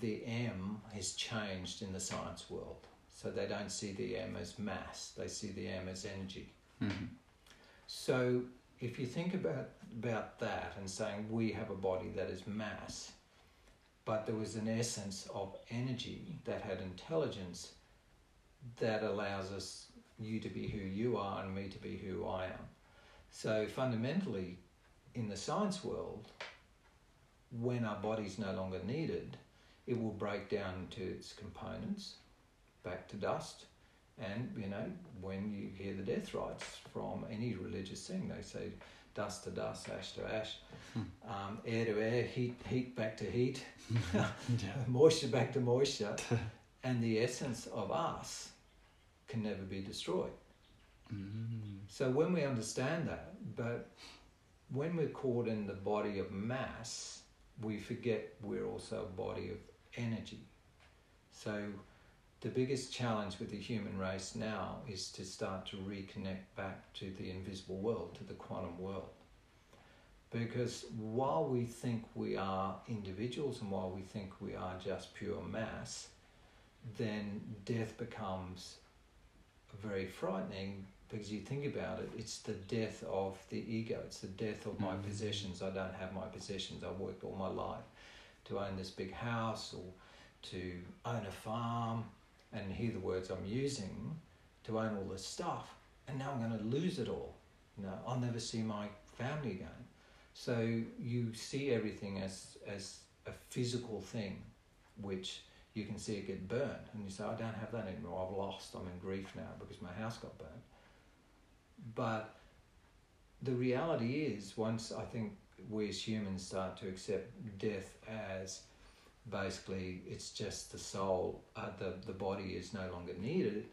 the m has changed in the science world. So they don't see the m as mass; they see the m as energy. Mhm. So if you think about about that and saying we have a body that is mass, but there was an essence of energy that had intelligence that allows us you to be who you are and me to be who I am. So fundamentally, in the science world, when our body's no longer needed, it will break down into its components, back to dust, and you know, when you hear the death rites from any religious thing, they say dust to dust, ash to ash, Hmm. um, air to air, heat heat back to heat, yeah. moisture back to moisture, and the essence of us can never be destroyed. Mm. So when we understand that, but when we're caught in the body of mass, we forget we're also a body of energy. So the biggest challenge with the human race now is to start to reconnect back to the invisible world, to the quantum world. Because while we think we are individuals and while we think we are just pure mass, then death becomes very frightening because you think about it, it's the death of the ego, it's the death of my Mm. possessions. I don't have my possessions. I've worked all my life to own this big house or to own a farm, and hear the words I'm using to own all this stuff, and now I'm going to lose it all. You know, I'll never see my family again. So you see everything as as a physical thing, which you can see it get burned, and you say, I don't have that anymore. I've lost. I'm in grief now because my house got burned. But the reality is, once I think we as humans start to accept death as basically it's just the soul, uh, the the body is no longer needed,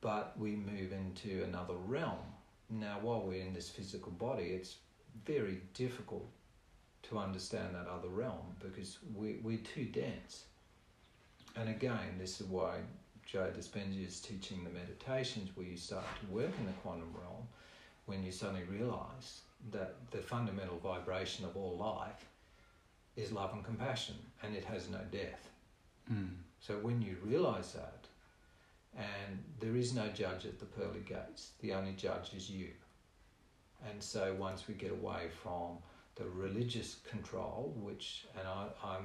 but we move into another realm. Now, while we're in this physical body, it's very difficult to understand that other realm because we, we're too dense. And again, this is why Joe Dispenza is teaching the meditations where you start to work in the quantum realm, when you suddenly realize that the fundamental vibration of all life is love and compassion, and it has no death. Mm. So when you realize that, and there is no judge at the pearly gates, the only judge is you. And so once we get away from the religious control, which, and I, I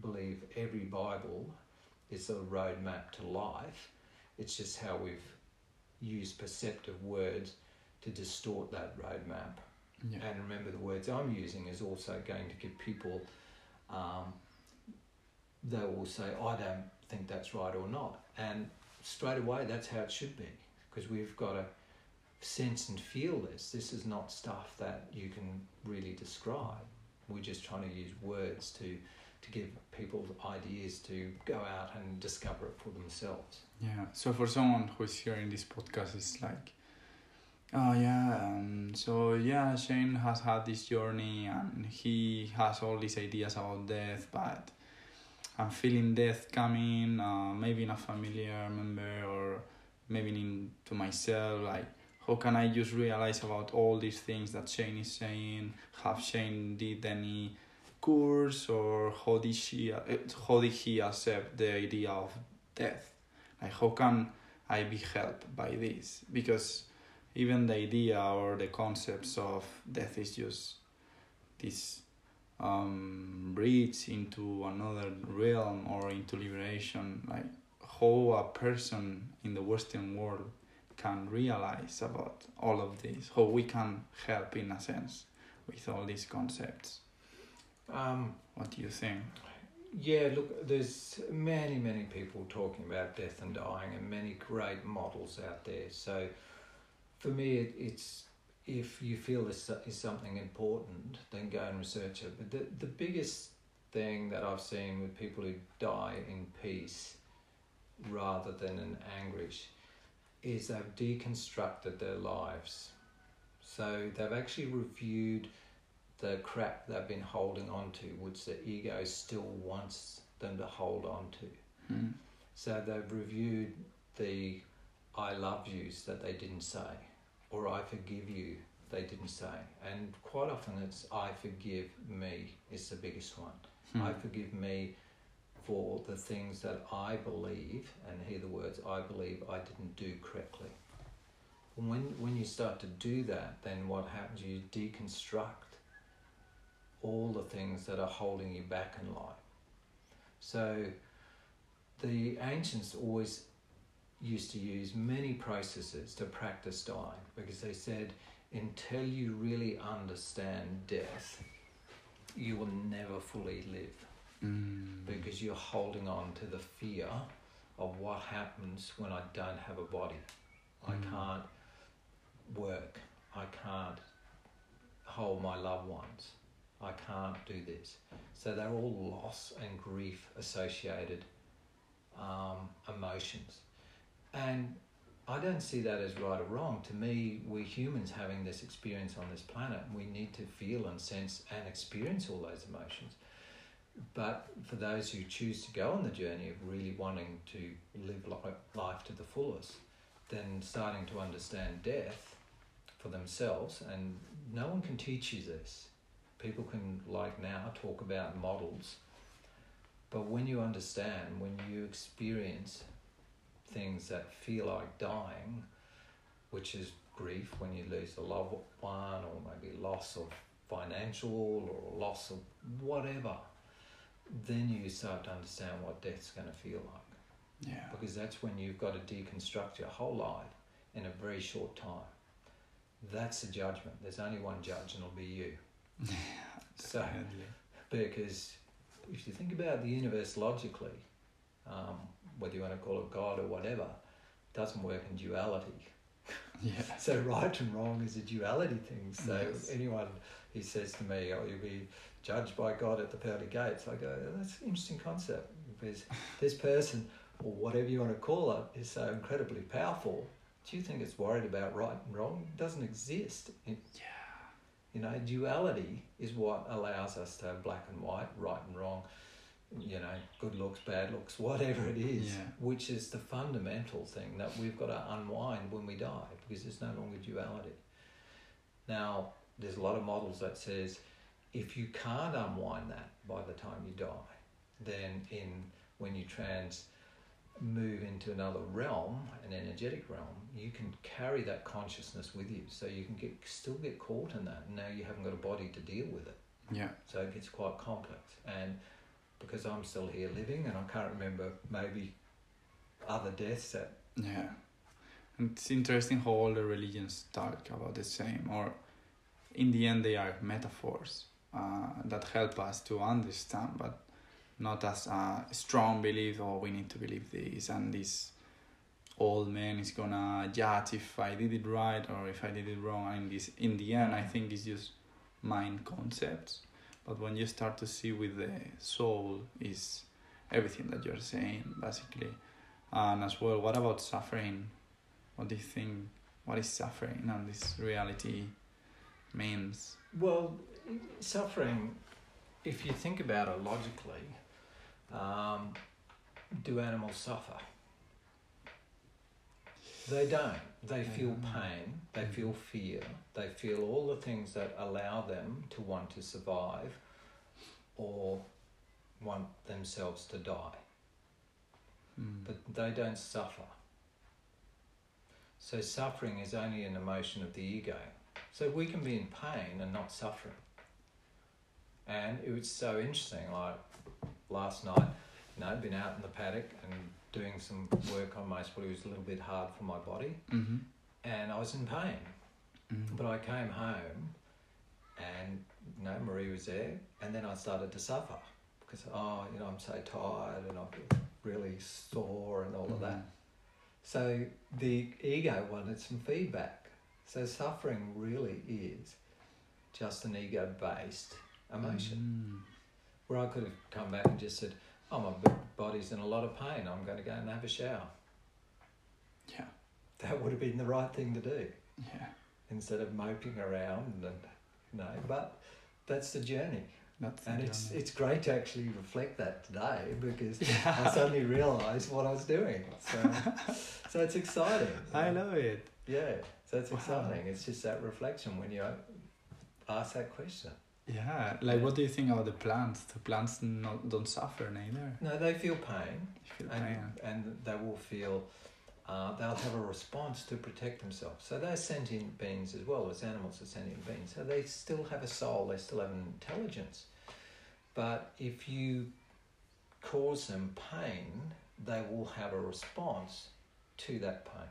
believe every Bible is a roadmap to life, it's just how we've used perceptive words to distort that roadmap. Yeah. And remember, the words I'm using is also going to give people, um, they will say, I don't think that's right or not. And straight away, that's how it should be, because we've got to sense and feel this. This is not stuff that you can really describe. We're just trying to use words to, to give people ideas to go out and discover it for themselves. Yeah. So for someone who's hearing this podcast, it's like, oh yeah, um, so yeah, Shane has had this journey and he has all these ideas about death, but I'm feeling death coming, uh, maybe in a familiar member or maybe into myself, like how can I just realize about all these things that Shane is saying? Have Shane did any course or how did she uh, how did he accept the idea of death? Like how can I be helped by this? Because even the idea or the concepts of death is just this um, bridge into another realm or into liberation. Like how a person in the Western world can realize about all of this, how we can help in a sense with all these concepts. Um, What do you think? Yeah, look, there's many, many people talking about death and dying, and many great models out there. So, for me, it, it's if you feel this is something important, then go and research it. But the, the biggest thing that I've seen with people who die in peace rather than in anguish is they've deconstructed their lives. So, they've actually reviewed the crap they've been holding on to, which the ego still wants them to hold on to. Hmm. So they've reviewed the I love yous that they didn't say, or I forgive you they didn't say. And quite often it's I forgive me is the biggest one. Hmm. I forgive me for the things that I believe, and hear the words I believe I didn't do correctly. When, when you start to do that, then what happens? You deconstruct all the things that are holding you back in life. So the ancients always used to use many processes to practice dying because they said until you really understand death, you will never fully live Mm. because you're holding on to the fear of what happens when I don't have a body. I Mm. can't work. I can't hold my loved ones. I can't do this. So they're all loss and grief associated um, emotions. And I don't see that as right or wrong. To me, we're humans having this experience on this planet. And we need to feel and sense and experience all those emotions. But for those who choose to go on the journey of really wanting to live life to the fullest, then starting to understand death for themselves, and no one can teach you this. People can, like now, talk about models, but when you understand, when you experience things that feel like dying, which is grief when you lose a loved one, or maybe loss of financial or loss of whatever, then you start to understand what death's going to feel like Yeah. because that's when you've got to deconstruct your whole life in a very short time. That's a judgment. There's only one judge, and it'll be you. So, Definitely. because if you think about the universe logically, um, whether you want to call it God or whatever, doesn't work in duality. Yeah. So right and wrong is a duality thing. So Yes. anyone who says to me, "Oh, you'll be judged by God at the pearly gates," I go, "That's an interesting concept because this person or whatever you want to call it is so incredibly powerful. Do you think it's worried about right and wrong? It doesn't exist. It, Yeah. you know, duality is what allows us to have black and white, right and wrong, you know, good looks, bad looks, whatever it is, Yeah. which is the fundamental thing that we've got to unwind when we die because there's no longer duality. Now, there's a lot of models that says if you can't unwind that by the time you die, then in when you trans move into another realm, an energetic realm, you can carry that consciousness with you. So you can get still get caught in that. And now you haven't got a body to deal with it. Yeah. So it gets quite complex. And because I'm still here living and I can't remember maybe other deaths that Yeah. And it's interesting how all the religions talk about the same, or in the end, they are metaphors uh, that help us to understand, but not as a strong belief, or we need to believe this, and this old man is gonna judge if I did it right or if I did it wrong. And this, in the end, I think it's just mind concepts. But when you start to see with the soul, is everything that you're saying, basically. And as well, what about suffering? What do you think? What is suffering and this reality means? Well, suffering, if you think about it logically, um, do animals suffer? They don't. They feel Mm. pain, they feel fear, they feel all the things that allow them to want to survive or want themselves to die. Mm. but they don't suffer. So suffering is only an emotion of the ego. So we can be in pain and not suffering. And it was so interesting, like last night, you know, been out in the paddock and doing some work on my split. It was a little bit hard for my body Mm-hmm. and I was in pain. Mm-hmm. But I came home and you know, Marie was there and then I started to suffer because oh, you know, I'm so tired and I'm really sore and all of that. So the ego wanted some feedback. So suffering really is just an ego based emotion. Mm. Where I could have come back and just said, Oh, my body's in a lot of pain, I'm going to go and have a shower. Yeah. That would have been the right thing to do Yeah. instead of moping around and you know, but that's the journey. That's the And it's journey. it's great to actually reflect that today because I suddenly realised what I was doing. So so it's exciting. I love it. Yeah, so it's Wow. exciting. It's just that reflection when you ask that question. Yeah. Like, what do you think about the plants? The plants not, don't suffer neither. No, they feel pain, You feel and pain. and they will feel. Uh, they'll have a response to protect themselves. So they're sentient beings as well as animals are sentient beings. So they still have a soul. They still have an intelligence. But if you cause them pain, they will have a response to that pain.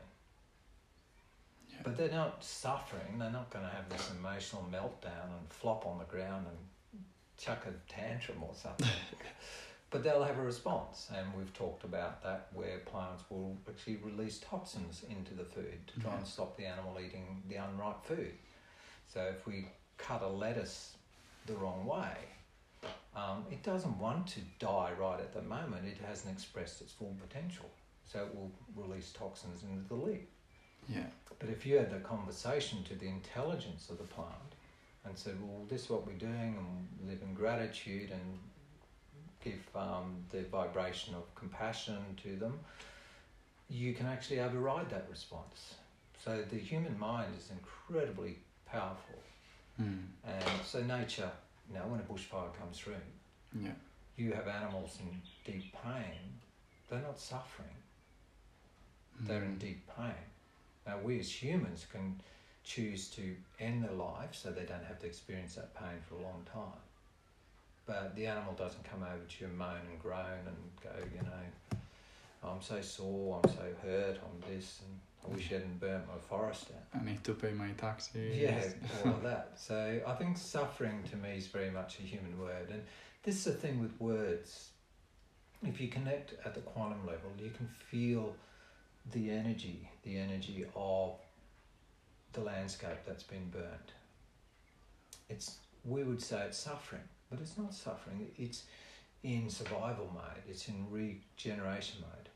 But they're not suffering. They're not going to have this emotional meltdown and flop on the ground and chuck a tantrum or something. but they'll have a response, and we've talked about that where plants will actually release toxins into the food to try and stop the animal eating the unripe food. So if we cut a lettuce the wrong way, um, it doesn't want to die right at the moment. It hasn't expressed its full potential, so it will release toxins into the leaf. Yeah. But if you had the conversation to the intelligence of the plant and said, well, this is what we're doing and live in gratitude and give um, the vibration of compassion to them, you can actually override that response. So the human mind is incredibly powerful. Mm. And so nature, you know, when a bushfire comes through, Yeah. you have animals in deep pain, they're not suffering they're in Mm. deep pain. Now, we as humans can choose to end their life so they don't have to experience that pain for a long time. But the animal doesn't come over to you and moan and groan and go, you know, I'm so sore, I'm so hurt, I'm this, and I wish I hadn't burnt my forest down. I need to pay my taxes. Yeah, all of that. So I think suffering to me is very much a human word. And this is the thing with words. If you connect at the quantum level, you can feel the energy, the energy of the landscape that's been burned. It's we would say it's suffering, but it's not suffering. It's in survival mode. It's in regeneration mode.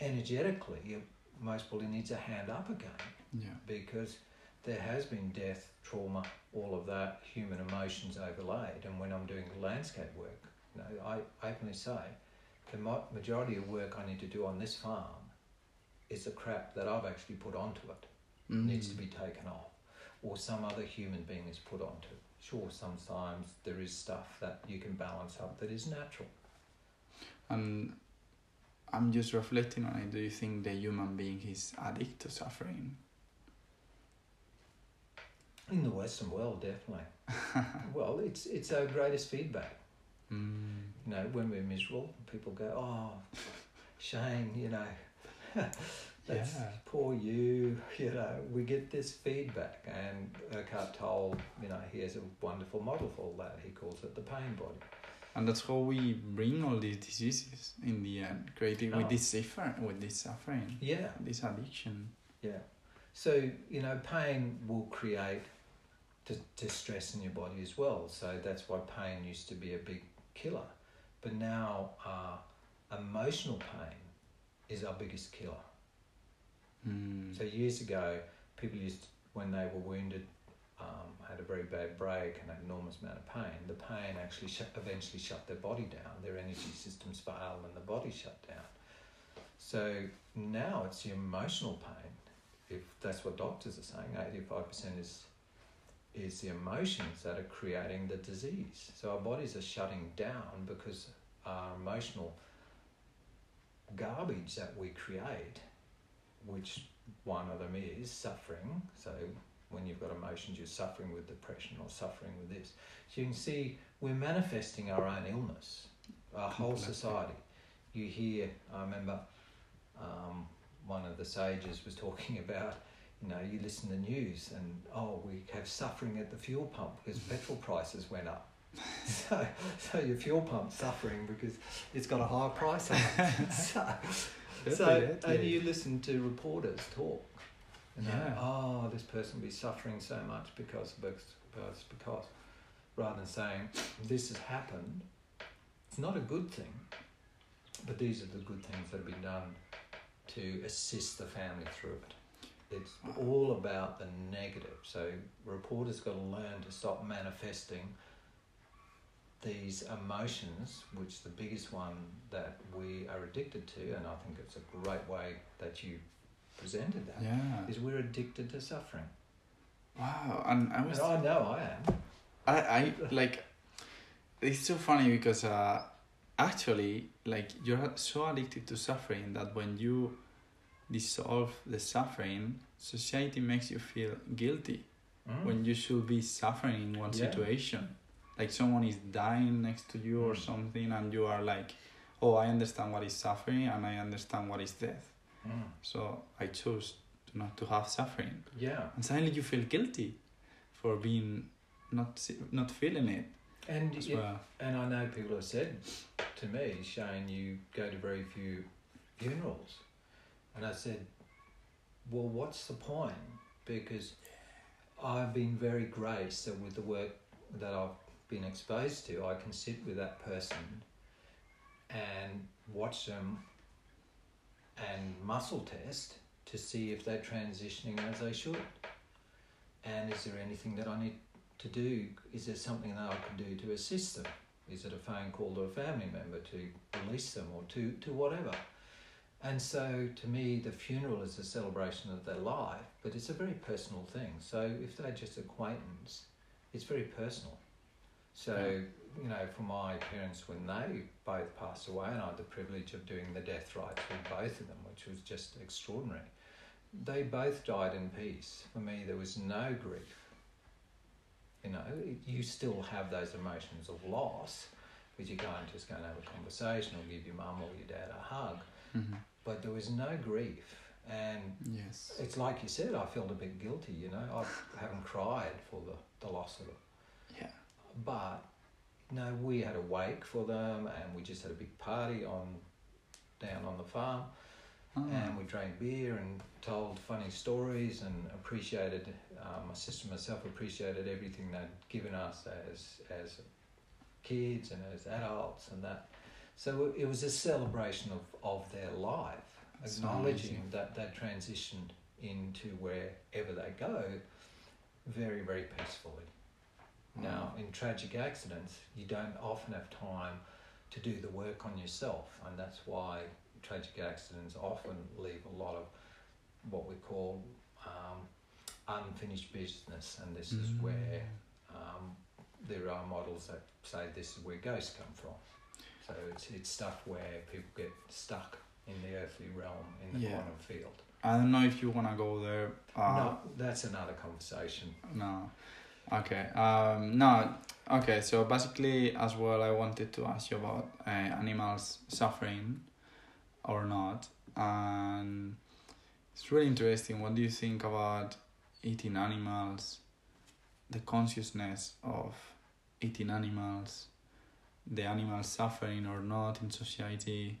Energetically, most probably needs a hand up again Yeah. because there has been death, trauma, all of that, human emotions overlaid. And when I'm doing landscape work, You know, I openly say the majority of work I need to do on this farm is the crap that I've actually put onto it Mm. needs to be taken off, or some other human being is put onto. it. Sure, sometimes there is stuff that you can balance up that is natural. And I'm just reflecting on it. Do you think the human being is addicted to suffering? In the Western world, definitely. well, it's it's our greatest feedback. Mm. You know, when we're miserable, people go, "Oh, Shane, you know, that's Yeah. poor you." You know, we get this feedback, and Eckhart Tolle, you know, he has a wonderful model for all that. He calls it the pain body. And that's how we bring all these diseases in the end, creating Oh. with this suffering, with this suffering, Yeah, this addiction. yeah. So you know, pain will create di- distress in your body as well. So that's why pain used to be a big killer, but now uh, emotional pain is our biggest killer. Mm. So years ago, people used to, when they were wounded, um, had a very bad break and an enormous amount of pain. The pain actually shut, eventually shut their body down. Their energy systems failed and the body shut down. So now it's the emotional pain. If that's what doctors are saying, eighty-five percent is is the emotions that are creating the disease. So our bodies are shutting down because our emotional garbage that we create, which one of them is suffering. So when you've got emotions, you're suffering with depression or suffering with this. So you can see we're manifesting our own illness, our whole society. You hear, I remember um, one of the sages was talking about, you know, you listen to the news and, oh, we have suffering at the fuel pump because petrol prices went up. So, so your fuel pump's suffering because it's got a higher price on it. so, so, and you listen to reporters talk. You know, Yeah. oh, this person will be suffering so much because, because, because, because, rather than saying, this has happened, it's not a good thing, but these are the good things that have been done to assist the family through it. It's all about the negative. So reporters got to learn to stop manifesting these emotions, which the biggest one that we are addicted to, and I think it's a great way that you presented that, is Yeah. we're addicted to suffering. Wow. And I was And I know I am. I, I like it's so funny because uh actually like you're so addicted to suffering that when you dissolve the suffering society makes you feel guilty Mm. when you should be suffering in one Yeah. situation like someone is dying next to you or Mm. something and you are like oh i understand what is suffering and i understand what is death Mm. so i chose to not to have suffering Yeah. and suddenly you feel guilty for being not not feeling it And it- well And I know people have said to me, Shane, you go to very few funerals. And I said, well, what's the point? Because I've been very graced with the work that I've been exposed to, I can sit with that person and watch them and muscle test to see if they're transitioning as they should. And is there anything that I need to do? Is there something that I can do to assist them? Is it a phone call to a family member to release them or to, to whatever? And so to me, the funeral is a celebration of their life, but it's a very personal thing. So if they're just acquaintance, it's very personal. So, you know, for my parents, when they both passed away, and I had the privilege of doing the death rites with both of them, which was just extraordinary, they both died in peace. For me, there was no grief. You know, you still have those emotions of loss, because you can't just go and have a conversation or give your mum or your dad a hug, hmm but there was no grief. And yes it's like you said, I felt a bit guilty, you know, I haven't cried for the, the loss of it. But no, we had a wake for them, and we just had a big party on down on the farm, Ah. and we drank beer and told funny stories and appreciated. Uh, my sister and myself appreciated everything they'd given us as as kids and as adults, and that. So it was a celebration of, of their life, That's acknowledging amazing. that they transitioned into wherever they go very, very peacefully. Now, in tragic accidents, you don't often have time to do the work on yourself, and that's why tragic accidents often leave a lot of what we call um, unfinished business, and this is Mm. where um, there are models that say this is where ghosts come from. So it's it's stuff where people get stuck in the earthly realm in the Yeah. quantum field. I don't know if you wanna go there. Uh, no, that's another conversation. No. Okay. Um, no. Okay. So basically, as well, I wanted to ask you about uh, animals suffering or not, and it's really interesting. What do you think about eating animals? The consciousness of eating animals, the animals suffering or not in society.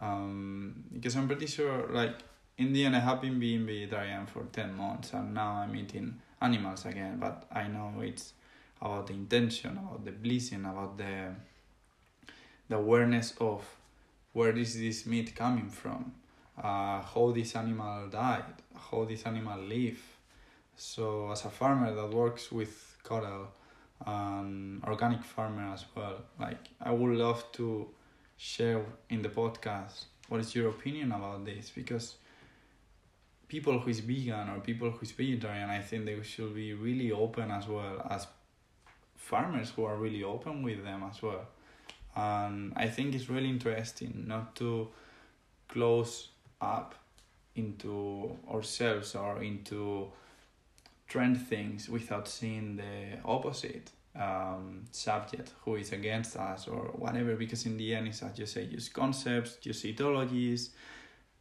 Um, because I'm pretty sure, like in the end, I have been being vegetarian for ten months, and now I'm eating animals again but i know it's about the intention about the blessing about the the awareness of where is this meat coming from. Uh, how this animal died how this animal live. So as a farmer that works with cattle and organic farmer as well like i would love to share in the podcast what is your opinion about this? Because people who is vegan or people who is vegetarian i think they should be really open as well as farmers who are really open with them as well. And i think it's really interesting not to close up into ourselves or into trend things without seeing the opposite um, subject who is against us or whatever because in the end it's as you say use concepts use ideologies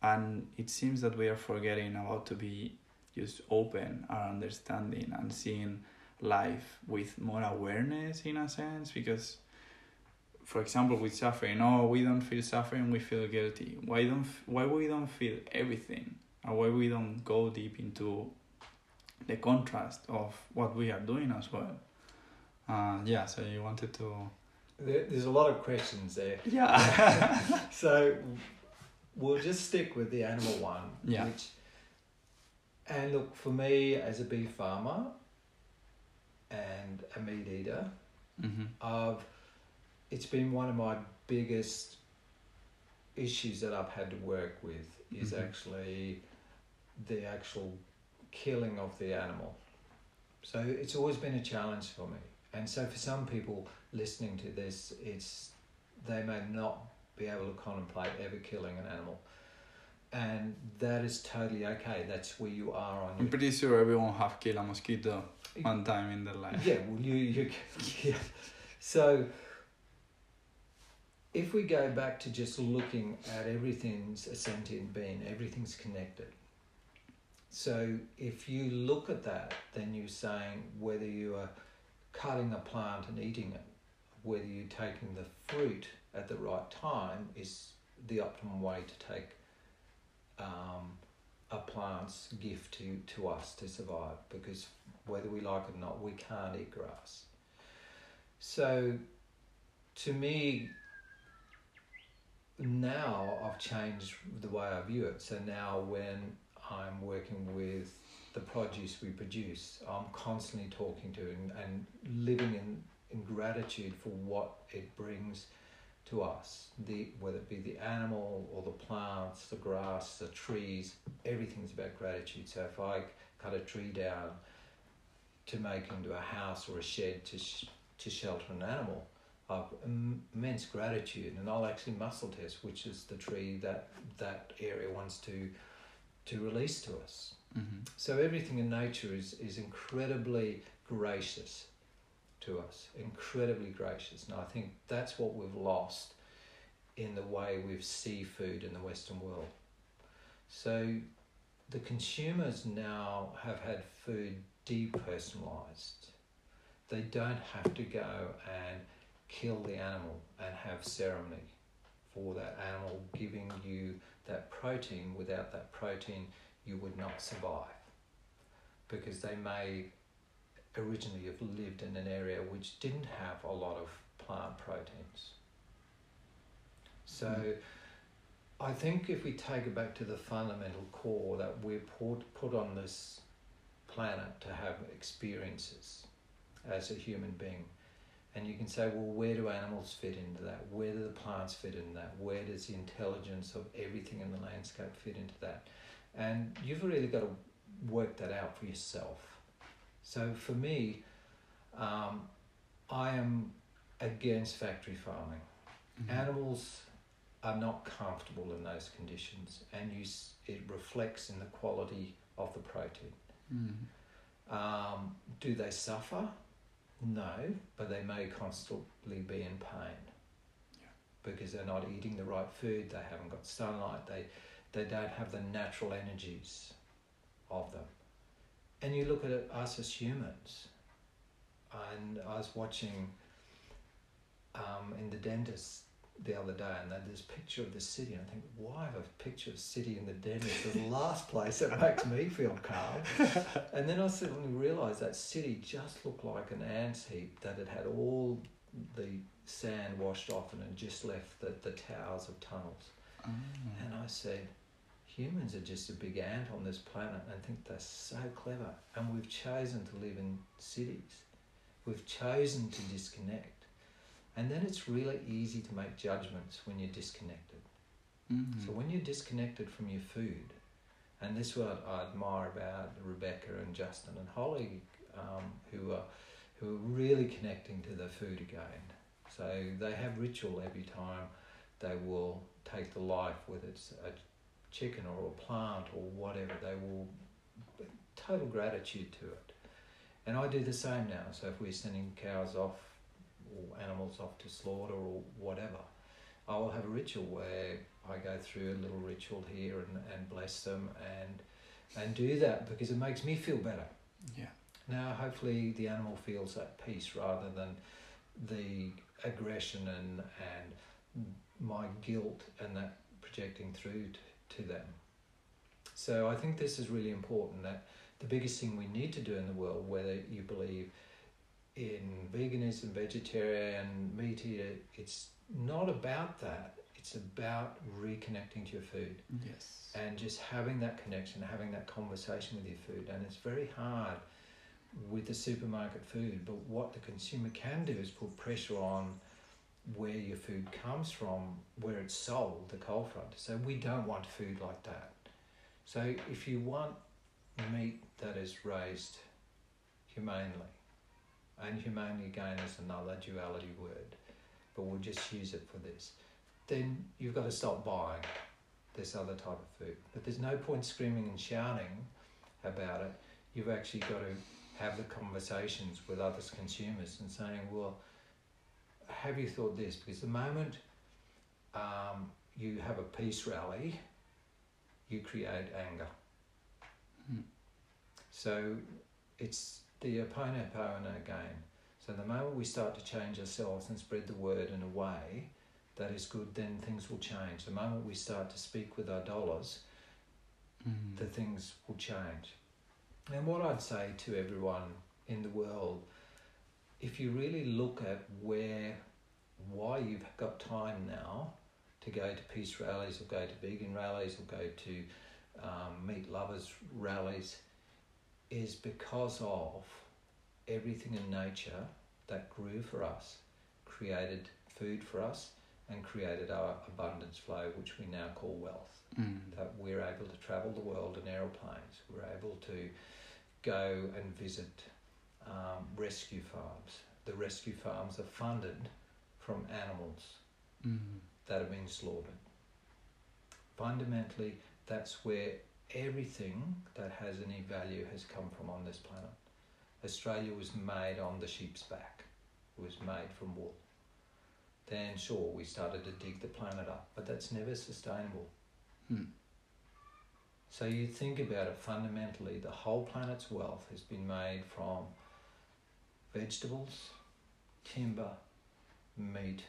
and it seems that we are forgetting about to be just open our understanding and seeing life with more awareness in a sense because for example with suffering oh we don't feel suffering we feel guilty. Why don't why we don't feel everything? Or why we don't go deep into the contrast of what we are doing as well. Uh, yeah so you wanted to There, there's a lot of questions there. yeah. So we'll just stick with the animal one. Yeah. Which, and look, for me as a beef farmer and a meat eater, hmm I've, it's been one of my biggest issues that I've had to work with is Mhm. actually the actual killing of the animal. So it's always been a challenge for me. And so for some people listening to this, it's they may not be able to contemplate ever killing an animal. And that is totally okay. That's where you are on i'm your pretty sure everyone have killed a mosquito one time in their life yeah, well, you, you, yeah. So, if we go back to just looking at everything's a sentient being, everything's connected. So, if you look at that, then you're saying whether you are cutting a plant and eating it, whether you're taking the fruit at the right time is the optimum way to take um, a plant's gift to, to us to survive because whether we like it or not, we can't eat grass. So, to me, now I've changed the way I view it. So now when I'm working with the produce we produce, I'm constantly talking to and, and living in, in gratitude for what it brings to us. The whether it be the animal or the plants, the grass, the trees, everything's about gratitude. So if I cut a tree down to make into a house or a shed to sh- to shelter an animal, I've im- immense gratitude, and I'll actually muscle test which is the tree that that area wants to to release to us. hmm So everything in nature is is incredibly gracious to us, incredibly gracious, and I think that's what we've lost in the way we see food in the Western world. So the consumers now have had food depersonalized. They don't have to go and kill the animal and have ceremony for that animal giving you that protein. Without that protein, you would not survive because they may originally have lived in an area which didn't have a lot of plant proteins. So Mm. I think if we take it back to the fundamental core that we're put, put on this planet to have experiences as a human being, And you can say, well, where do animals fit into that? Where do the plants fit into that? Where does the intelligence of everything in the landscape fit into that? And you've really got to work that out for yourself. So for me, um, I am against factory farming. Mm-hmm. Animals are not comfortable in those conditions, and you, s- it reflects in the quality of the protein. Mm-hmm. Um, do they suffer? No, but they may constantly be in pain Yeah. because they're not eating the right food. They haven't got sunlight. They they don't have the natural energies of them. And you look at it, us as humans. And I was watching um, in the dentist the other day, and there's this picture of the city. And I think, why have a picture of city in the dentist? the last place that makes me feel calm. And then I suddenly realised that city just looked like an ants heap that had had all the sand washed off and had just left the, the towers of tunnels. Ah. And I said, humans are just a big ant on this planet and think they're so clever. And we've chosen to live in cities. We've chosen to disconnect. And then it's really easy to make judgments when you're disconnected. Mhm. So when you're disconnected from your food, and this is what I admire about Rebecca and Justin and Holly, um, who are who are really connecting to the food again. So they have ritual every time they will take the life, whether it's a chicken or a plant or whatever. They will total gratitude to it. And I do the same now. So if we're sending cows off or animals off to slaughter or whatever, I will have a ritual where I go through a little ritual here and, and bless them and and do that because it makes me feel better. Yeah. Now hopefully the animal feels that peace rather than the aggression and and my guilt and that projecting through to, them. So I think this is really important that the biggest thing we need to do in the world, whether you believe in veganism, vegetarian, meat eater, it's not about that. It's about reconnecting to your food Yes. and just having that connection, having that conversation with your food. And it's very hard with the supermarket food, but what the consumer can do is put pressure on where your food comes from, where it's sold, the cold front. So we don't want food like that. So if you want meat that is raised humanely, and humanely again is another duality word, but we'll just use it for this, then you've got to stop buying this other type of food. But there's no point screaming and shouting about it. You've actually got to have the conversations with other consumers and saying, well, have you thought this? Because the moment um, you have a peace rally, you create anger. Hmm. So it's the Ho'oponopono again. So the moment we start to change ourselves and spread the word in a way that is good, then things will change. The moment we start to speak with our dollars, Mhm. the things will change. And what I'd say to everyone in the world, if you really look at where, why you've got time now to go to peace rallies or go to vegan rallies or go to um, meat lovers rallies, is because of everything in nature that grew for us, created food for us, and created our abundance flow, which we now call wealth Mm. that we're able to travel the world in aeroplanes. We're able to go and visit um, rescue farms. The rescue farms are funded from animals Mm. that have been slaughtered. Fundamentally, that's where everything that has any value has come from on this planet. Australia was made on the sheep's back. It was made from wool. Then, sure, we started to dig the planet up, but that's never sustainable. Hmm. So you think about it fundamentally, the whole planet's wealth has been made from vegetables, timber, meat,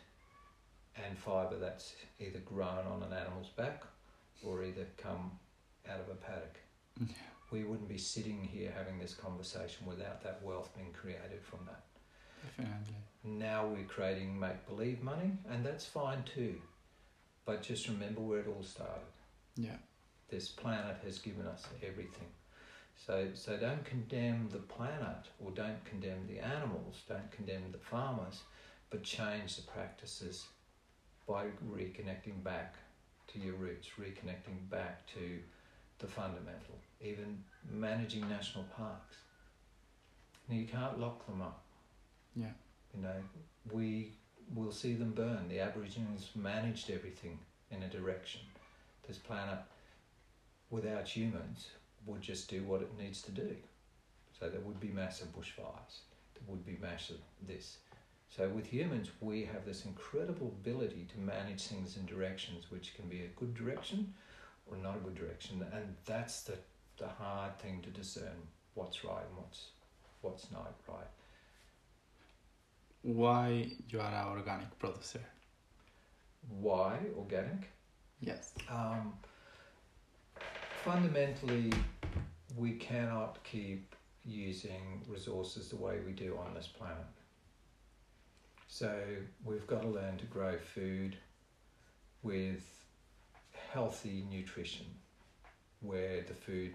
and fibre that's either grown on an animal's back or either come out of a paddock. Yeah. We wouldn't be sitting here having this conversation without that wealth being created from that. Definitely. Now we're creating make believe money, and that's fine too. But just remember where it all started. Yeah. This planet has given us everything. So, so don't condemn the planet or don't condemn the animals, don't condemn the farmers. but change the practices by reconnecting back to your roots, reconnecting back to the fundamental, even managing national parks. Now, you can't lock them up. Yeah. You know, we will see them burn. The Aborigines managed everything in a direction. This planet, without humans, would just do what it needs to do. So there would be massive bushfires. There would be massive this. So with humans, we have this incredible ability to manage things in directions which can be a good direction or not a good direction, and that's the the hard thing to discern what's right and what's what's not right. Why you are an organic producer? Why organic? Yes. Um, fundamentally, we cannot keep using resources the way we do on this planet. So we've got to learn to grow food with healthy nutrition, where the food,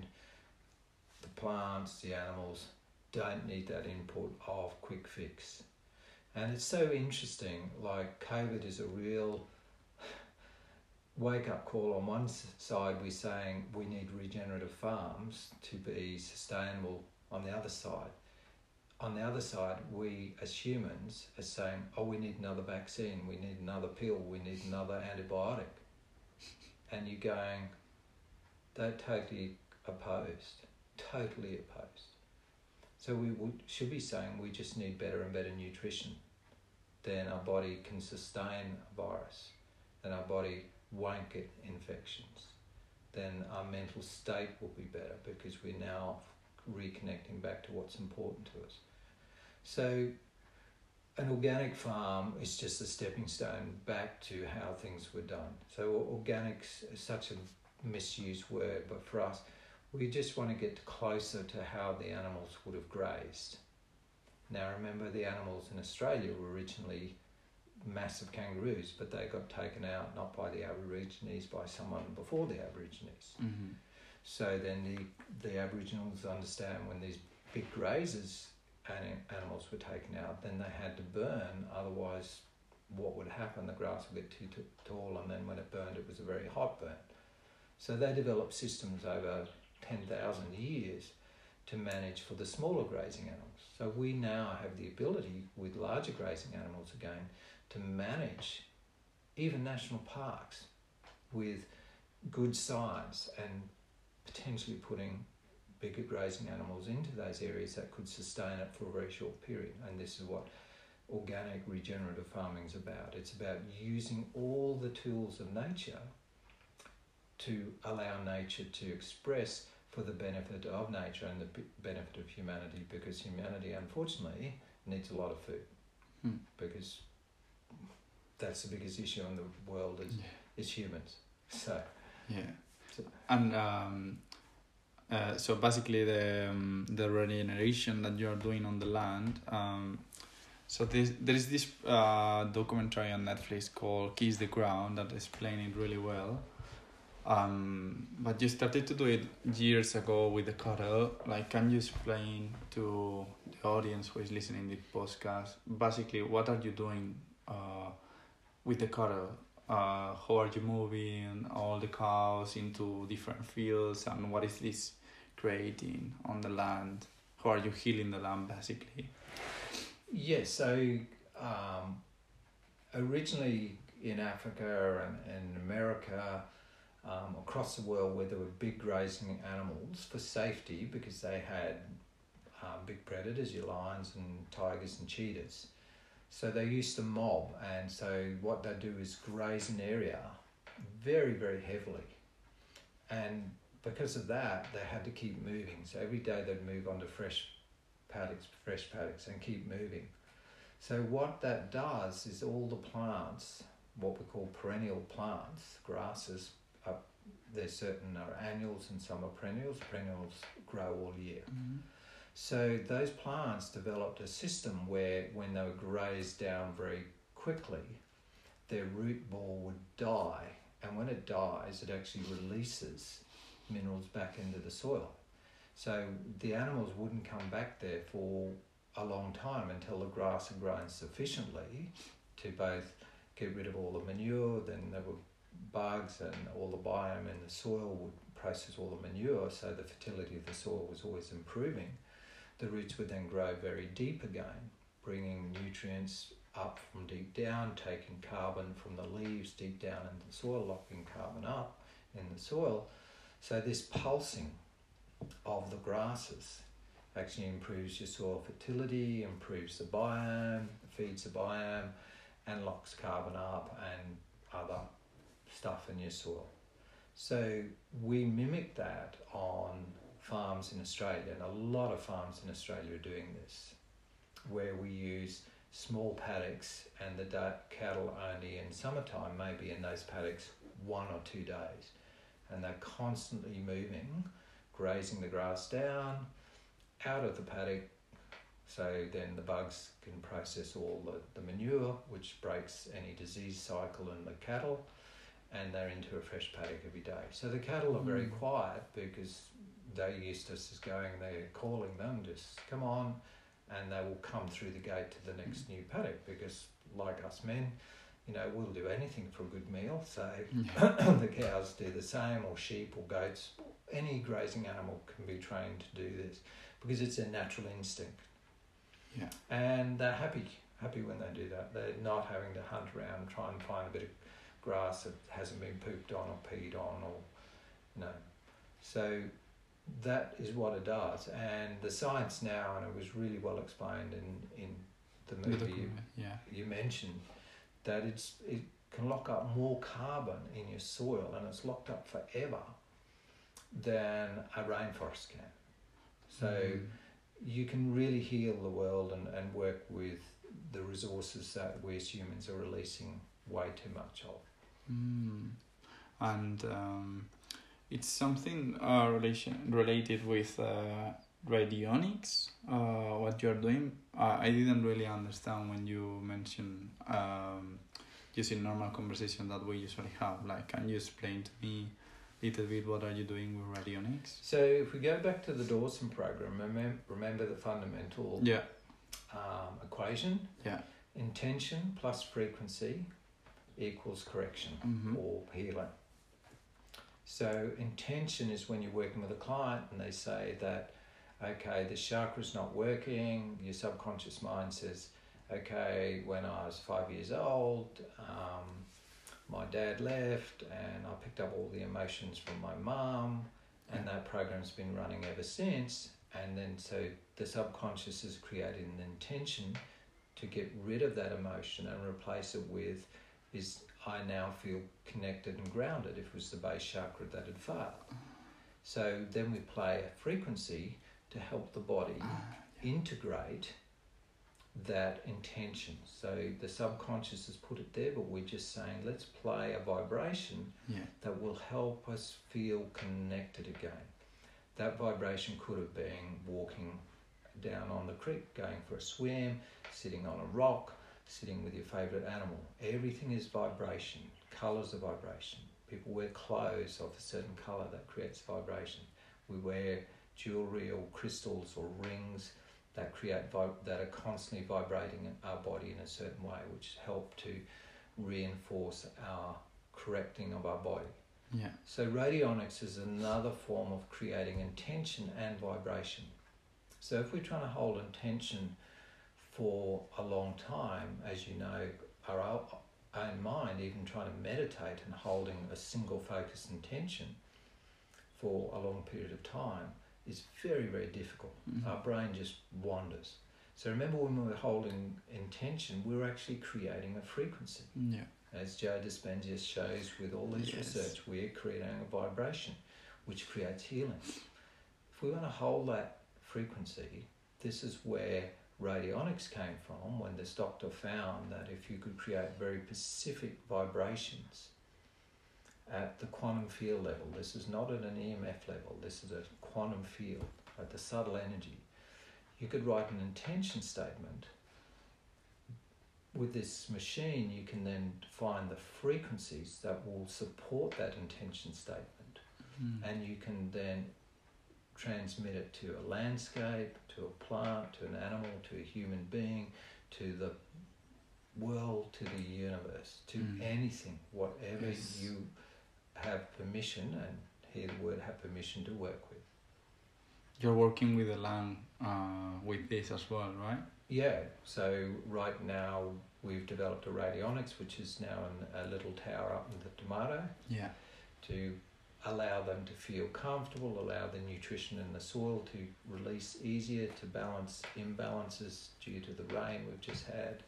the plants, the animals don't need that input of quick fix. And it's so interesting, like COVID is a real wake up call. On one side, we're saying we need regenerative farms to be sustainable. On the other side, on the other side, we as humans are saying, oh, we need another vaccine, we need another pill, we need another antibiotic. And you're going, they're totally opposed, totally opposed. So we would, should be saying we just need better and better nutrition. Then our body can sustain a virus. Then our body won't get infections. Then our mental state will be better because we're now reconnecting back to what's important to us. So an organic farm is just a stepping stone back to how things were done. So organics is such a misused word, but for us, we just want to get closer to how the animals would have grazed. Now remember the animals in Australia were originally massive kangaroos, but they got taken out not by the Aborigines, by someone before the Aborigines. Mm-hmm. So then the, the Aboriginals understand when these big grazers animals were taken out, then they had to burn, otherwise what would happen? The grass would get too t- tall, and then when it burned, it was a very hot burn. So they developed systems over 10,000 years to manage for the smaller grazing animals. So we now have the ability with larger grazing animals again to manage even national parks with good science and potentially putting bigger grazing animals into those areas that could sustain it for a very short period. And this is what organic regenerative farming is about. It's about using all the tools of nature to allow nature to express for the benefit of nature and the benefit of humanity because humanity unfortunately needs a lot of food hmm. because that's the biggest issue in the world is, Yeah. is humans so Yeah. So- And um, uh, so basically the um, the regeneration that you are doing on the land. Um, so this, there is this uh, documentary on Netflix called "Kiss the Ground" that explains it really well. Um, but you started to do it years ago with the cattle. Like, can you explain to the audience who is listening to the podcast basically what are you doing uh, with the cattle? uh, how are you moving all the cows into different fields and what is this creating on the land how are you healing the land basically Yes, so um, originally in Africa and, and America, um, across the world, where there were big grazing animals for safety because they had um, big predators, your lions and tigers and cheetahs. So they used to mob, and so what they do is graze an area very, very heavily. And because of that, they had to keep moving. So every day they'd move onto fresh paddocks, fresh paddocks, and keep moving. So what that does is all the plants, what we call perennial plants, grasses, are, there's certain are annuals and some are perennials. Perennials grow all year. Mm-hmm. So those plants developed a system where when they were grazed down very quickly, their root ball would die. And when it dies, it actually releases minerals back into the soil. So the animals wouldn't come back there for a long time until the grass had grown sufficiently to both get rid of all the manure, then there were bugs and all the biome in the soil would process all the manure, so the fertility of the soil was always improving. The roots would then grow very deep again, bringing nutrients up from deep down, taking carbon from the leaves deep down in the soil, locking carbon up in the soil. So this pulsing of the grasses actually improves your soil fertility, improves the biome, feeds the biome, and locks carbon up and other stuff in your soil. So we mimic that on farms in Australia, and a lot of farms in Australia are doing this, where we use small paddocks and the cattle only in summertime maybe in those paddocks one or two days and they're constantly moving grazing the grass down out of the paddock so then the bugs can process all the, the manure which breaks any disease cycle in the cattle and they're into a fresh paddock every day so the cattle are very mm. quiet because they're is to just going there calling them just come on and they will come through the gate to the next new paddock because, like us men, you know, we'll do anything for a good meal. So the cows do the same, or sheep, or goats. Any grazing animal can be trained to do this because it's a natural instinct. Yeah. And they're happy, happy when they do that. They're not having to hunt around try and find a bit of grass that hasn't been pooped on or peed on, or you know. So that is what it does. And the science now, and it was really well explained in, in the movie you, yeah. you mentioned, that it's it can lock up more carbon in your soil and it's locked up forever than a rainforest can. So mm. you can really heal the world and, and work with the resources that we as humans are releasing way too much of. Mm. And um, it's something uh, relation related with uh, radionics. Uh, what you're doing, uh, I didn't really understand when you mentioned um, using normal conversation that we usually have. Like, can you explain to me a little bit what are you doing with radionics? So, if we go back to the Dawson program, remember, remember the fundamental yeah um, equation. Yeah. Intention plus frequency equals correction mm-hmm. or healing. So intention is when you're working with a client and they say that, okay, the chakra's not working. Your subconscious mind says, okay, when I was five years old, um, my dad left and I picked up all the emotions from my mum, and that program's been running ever since. And then so the subconscious is creating an intention to get rid of that emotion and replace it with is I now feel connected and grounded if it was the base chakra that had failed. So then we play a frequency to help the body ah, integrate that intention. So the subconscious has put it there, but we're just saying let's play a vibration yeah. that will help us feel connected again. That vibration could have been walking down on the creek, going for a swim, sitting on a rock, sitting with your favorite animal. Everything is vibration. Colors are vibration. People wear clothes of a certain color that creates vibration. We wear jewelry or crystals or rings that create that are constantly vibrating our body in a certain way, which help to reinforce our correcting of our body. Yeah. So radionics is another form of creating intention and vibration. So if we're trying to hold intention for a long time, as you know, our own mind, even trying to meditate and holding a single focus intention for a long period of time is very, very difficult. Mm-hmm. Our brain just wanders. So remember when we were holding intention, we're actually creating a frequency. Yeah. As Joe Dispenza shows with all this yes. research, we're creating a vibration which creates healing. If we want to hold that frequency, this is where radionics came from when this doctor found that if you could create very specific vibrations at the quantum field level, this is not at an EMF level, this is a quantum field at the subtle energy, you could write an intention statement. With this machine, you can then find the frequencies that will support that intention statement, mm. and you can then transmit it to a landscape, to a plant, to an animal, to a human being, to the world, to the universe, to Mm. anything, whatever Yes. you have permission, and here the word have permission to work with. You're working with the land uh, with this as well, right? Yeah, so right now we've developed a radionics, which is now in a little tower up in the tomato, Yeah. to allow them to feel comfortable, allow the nutrition in the soil to release easier, to balance imbalances due to the rain we've just had,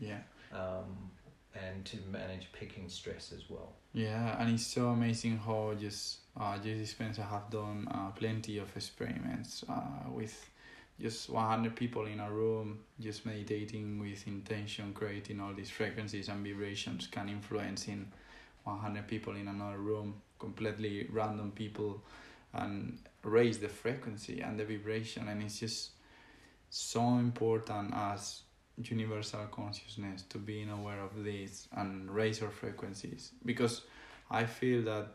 Yeah. um, and to manage picking stress as well. Yeah, and it's so amazing how just uh, Joe Dispenza have done uh, plenty of experiments uh, with just 100 people in a room, just meditating with intention, creating all these frequencies and vibrations, can influence in 100 people in another room, completely random people, and raise the frequency and the vibration. And it's just so important as universal consciousness to being aware of this and raise our frequencies because I feel that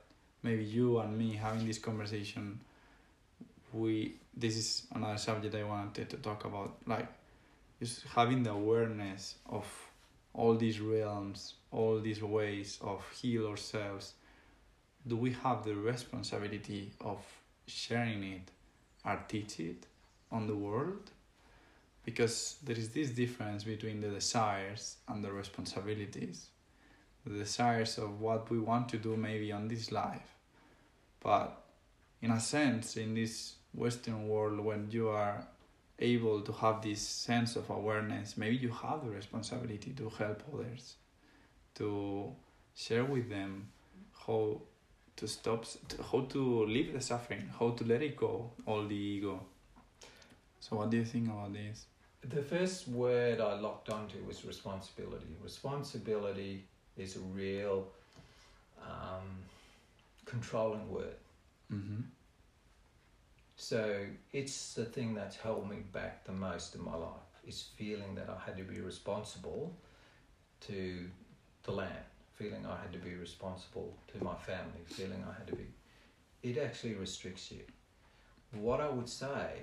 maybe you and me having this conversation we this is another subject I wanted to talk about like just having the awareness of all these realms all these ways of heal ourselves do we have the responsibility of sharing it? Or teach it on the world? Because there is this difference between the desires and the responsibilities. The desires of what we want to do maybe on this life. But in a sense in this western world when you are able to have this sense of awareness maybe you have the responsibility to help others to share with them how to stop how to live the suffering how to let it go all the ego so what do you think about this The first word I locked onto was responsibility. Responsibility is a real um, controlling word. mm-hmm. So it's the thing that's held me back the most in my life is feeling that I had to be responsible to the land, feeling I had to be responsible to my family, feeling I had to be. It actually restricts you. What I would say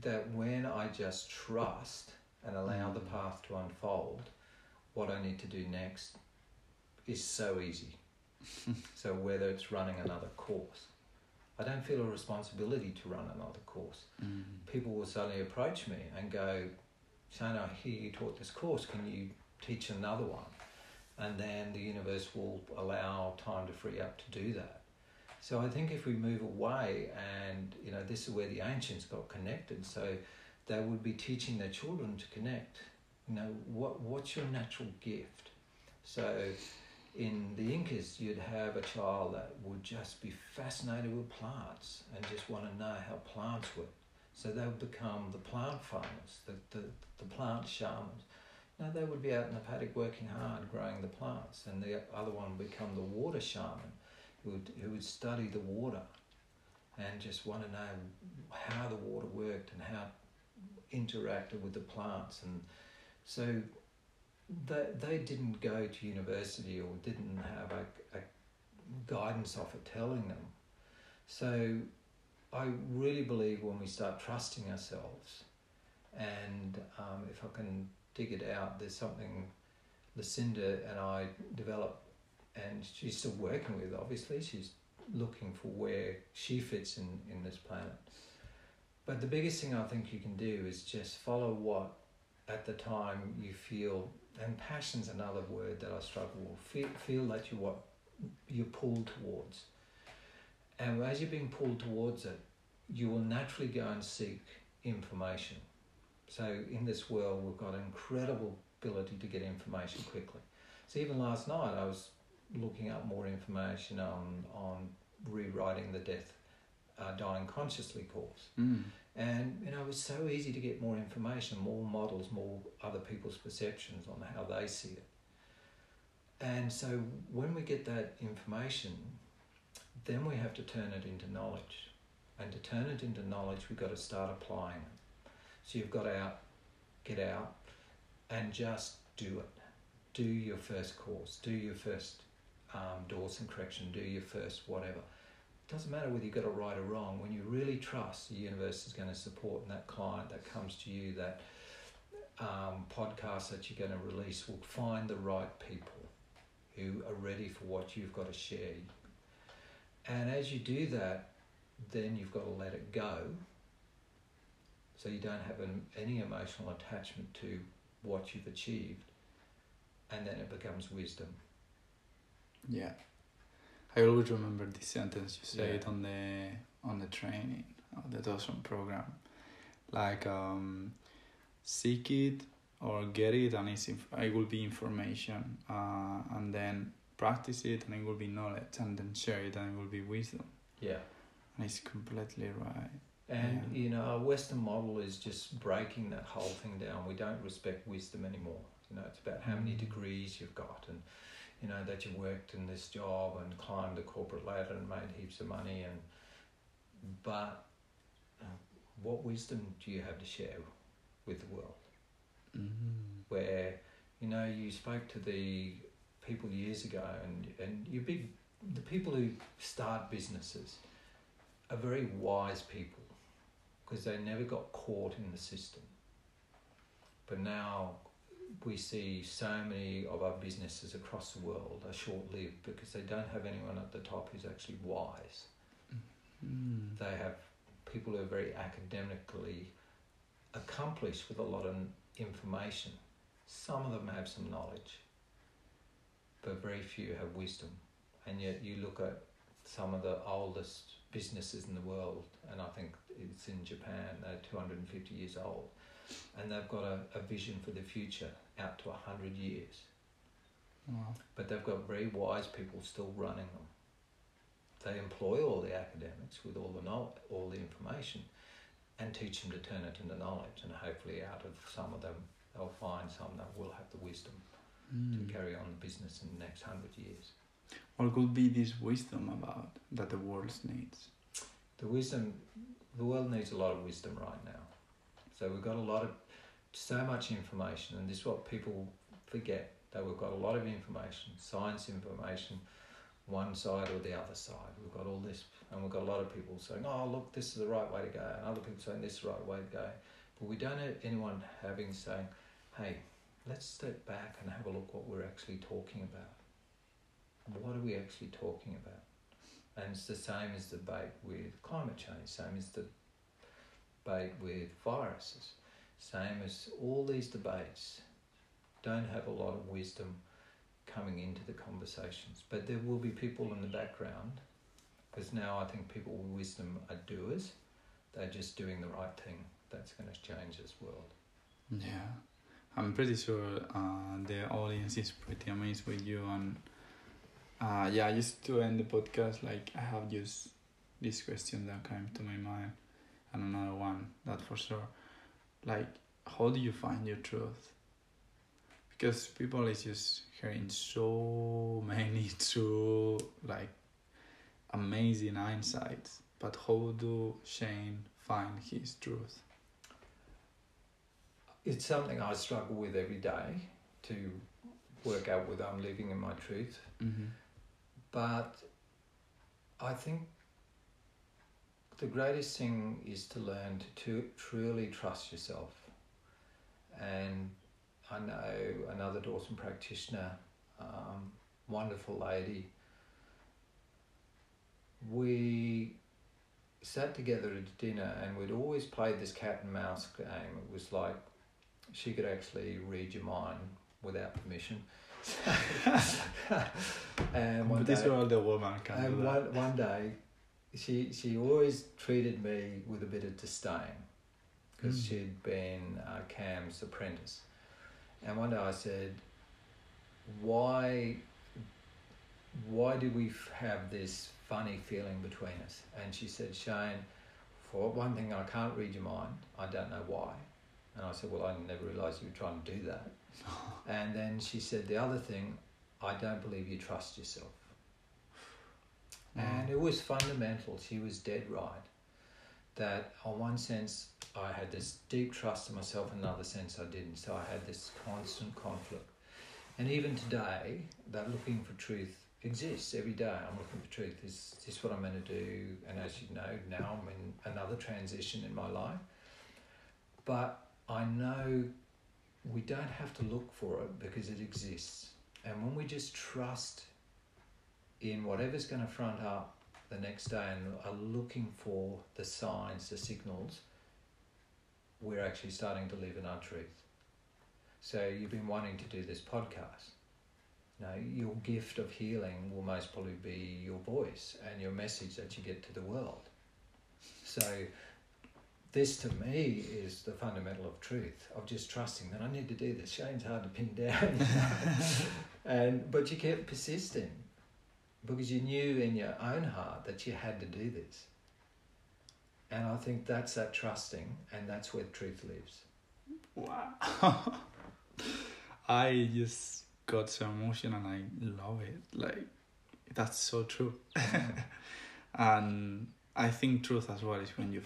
that when I just trust and allow the path to unfold, what I need to do next is so easy. so whether it's running another course, I don't feel a responsibility to run another course. Mm-hmm. People will suddenly approach me and go, Shane, I hear you taught this course, can you teach another one? And then the universe will allow time to free up to do that. So I think if we move away, and you know, this is where the ancients got connected. So they would be teaching their children to connect. You know, what what's your natural gift? So in the Incas, you'd have a child that would just be fascinated with plants and just want to know how plants work. So they would become the plant farmers, the, the, the plant shamans. Now they would be out in the paddock working hard, growing the plants, and the other one would become the water shaman, who would, who would study the water and just want to know how the water worked and how interacted with the plants. And so they, they didn't go to university or didn't have a, a guidance offer telling them. So I really believe when we start trusting ourselves, and um, if I can dig it out, there's something Lucinda and I developed, and she's still working with. Obviously, she's looking for where she fits in in this planet. But the biggest thing I think you can do is just follow what at the time you feel, and passion's another word that I struggle with. Feel, feel that you what you're pulled towards. And as you're being pulled towards it, you will naturally go and seek information. So in this world, we've got an incredible ability to get information quickly. So even last night, I was looking up more information on on rewriting the death, uh, dying consciously course. Mm. And you know, it's so easy to get more information, more models, more other people's perceptions on how they see it. And so when we get that information, then we have to turn it into knowledge. And to turn it into knowledge, we've got to start applying it. So you've got to out, get out, and just do it. Do your first course. Do your first um, Dawson correction. Do your first whatever. It doesn't matter whether you got it right or wrong. When you really trust, the universe is going to support, and that client that comes to you, that um, podcast that you're going to release will find the right people who are ready for what you've got to share. And as you do that, then you've got to let it go. So you don't have an, any emotional attachment to what you've achieved. And then it becomes wisdom. Yeah. I always remember this sentence you said Yeah. on the on the training, of the Dawson program. Like um seek it or get it and it's inf- it will be information uh, and then practice it and it will be knowledge and then share it and it will be wisdom Yeah. and it's completely right And Yeah. you know, our Western model is just breaking that whole thing down. We don't respect wisdom anymore. You know, it's about how many Mm. degrees you've got, and you know that you worked in this job and climbed the corporate ladder and made heaps of money. And but uh, what wisdom do you have to share with the world? mm. Where you know you spoke to the people years ago, and and you big the people who start businesses are very wise people because they never got caught in the system. But now we see so many of our businesses across the world are short lived because they don't have anyone at the top who's actually wise. Mm. They have people who are very academically accomplished with a lot of information. Some of them have some knowledge, but very few have wisdom. And yet you look at some of the oldest businesses in the world, and I think it's in Japan, they're 250 years old, and they've got a, a vision for the future out to 100 years. Wow. But they've got very wise people still running them. They employ all the academics with all the knowledge, all the information, and teach them to turn it into knowledge. And hopefully, out of some of them, they'll find some that will have the wisdom Mm. to carry on the business in the next hundred years. What could be this wisdom about that the world needs The wisdom, the world needs a lot of wisdom right now. So we've got a lot of, so much information, and this is what people forget that we've got a lot of information, science information, one side or the other side. We've got all this, and we've got a lot of people saying, "Oh, look, this is the right way to go," and other people saying this is the right way to go. But we don't have anyone having saying, "Hey, let's step back and have a look what we're actually talking about. What are we actually talking about?" And it's the same as the debate with climate change, same as the debate with viruses, same as all these debates don't have a lot of wisdom coming into the conversations. But there will be people in the background, because now I think people with wisdom are doers. They're just doing the right thing. That's going to change this world. Yeah, I'm pretty sure uh, the audience is pretty amazed with you. And uh, yeah, just to end the podcast, like I have just this question that came to my mind, and another one that for sure. Like, how do you find your truth? Because people is just hearing so many true, like, amazing insights. But how do Shane find his truth? It's something I struggle with every day to work out whether I'm living in my truth. Mm-hmm. But I think the greatest thing is to learn to, truly trust yourself. And I know another Dawson practitioner, um, wonderful lady. We sat together at dinner and we'd always played this cat and mouse game. It was like she could actually read your mind without permission. and one But this day- the woman can and one, one day, she she always treated me with a bit of disdain because Mm. she'd been uh, Cam's apprentice. And one day I said, "Why, why do we have this funny feeling between us?" And she said, "Shane, for one thing, I can't read your mind. I don't know why." And I said, "Well, I never realised you were trying to do that." and then she said, "The other thing, I don't believe you trust yourself." Mm. And it was fundamental. She was dead right. That on one sense, I had this deep trust in myself, in another sense, I didn't. So I had this constant conflict. And even today, that looking for truth exists every day. I'm looking for truth. Is this what I'm going to do? And as you know, now I'm in another transition in my life. But I know we don't have to look for it because it exists. And when we just trust in whatever's going to front up the next day and are looking for the signs, the signals, we're actually starting to live in our truth. So you've been wanting to do this podcast. Now, your gift of healing will most probably be your voice and your message that you get to the world. So this to me is the fundamental of truth of just trusting that I need to do this. Shane's hard to pin down, you know? and but you kept persisting because you knew in your own heart that you had to do this. And I think that's that trusting, and that's where truth lives. Wow. I just got so emotional and I love it. Like, that's so true. and I think truth as well is when you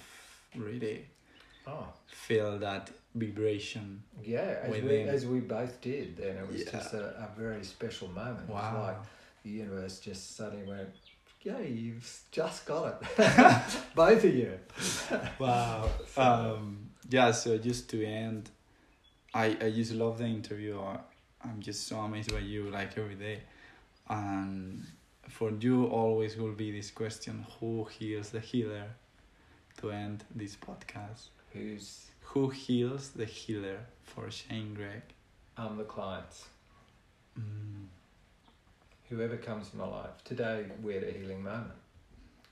really Oh, feel that vibration. yeah, as we, as we both did, and it was Yeah. just a, a very special moment. Wow. like the universe just suddenly went, yeah, you've just got it. Both of you. wow. So- Um, yeah, so just to end, I, I just love the interview. I'm just so amazed by you, like every day. And for you, always will be this question who heals the healer to end this podcast? Who's Who heals the healer for Shane Gregg? I'm the client. Mm. Whoever comes in my life. Today we're at a healing moment.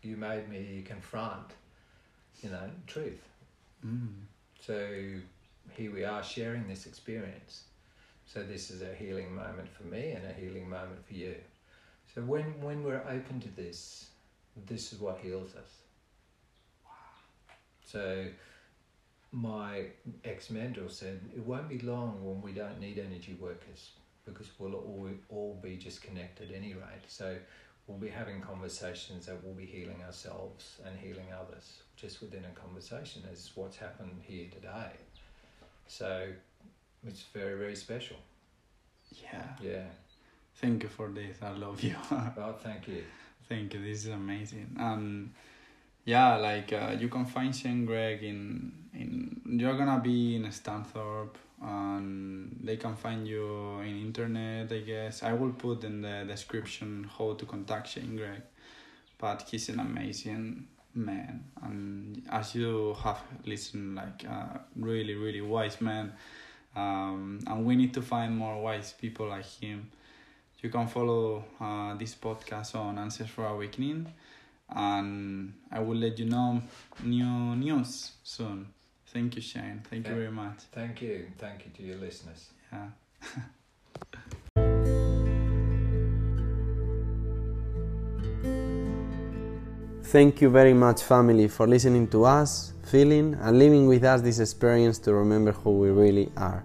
You made me confront, you know, truth. Mm. So here we are sharing this experience. So this is a healing moment for me and a healing moment for you. So when when we're open to this, this is what heals us. So my ex mentor said it won't be long when we don't need energy workers because we'll all, all be just connected anyway. So we'll be having conversations that we'll be healing ourselves and healing others just within a conversation is what's happened here today. So it's very, very special. Yeah. Yeah. Thank you for this. I love you. Well, thank you. Thank you. This is amazing. And yeah, like uh, you can find Shane Gregg in in you're gonna be in Stanthorpe and they can find you in internet. I guess I will put in the description how to contact Shane Gregg. But he's an amazing man, and as you have listened, like a really really wise man. Um, and we need to find more wise people like him you can follow uh, this podcast on Answers for Awakening, and I will let you know new news soon. Thank you, Shane. Thank you very much. Thank you. Thank you to your listeners. Yeah. Thank you very much, family, for listening to us, feeling, and living with us this experience to remember who we really are.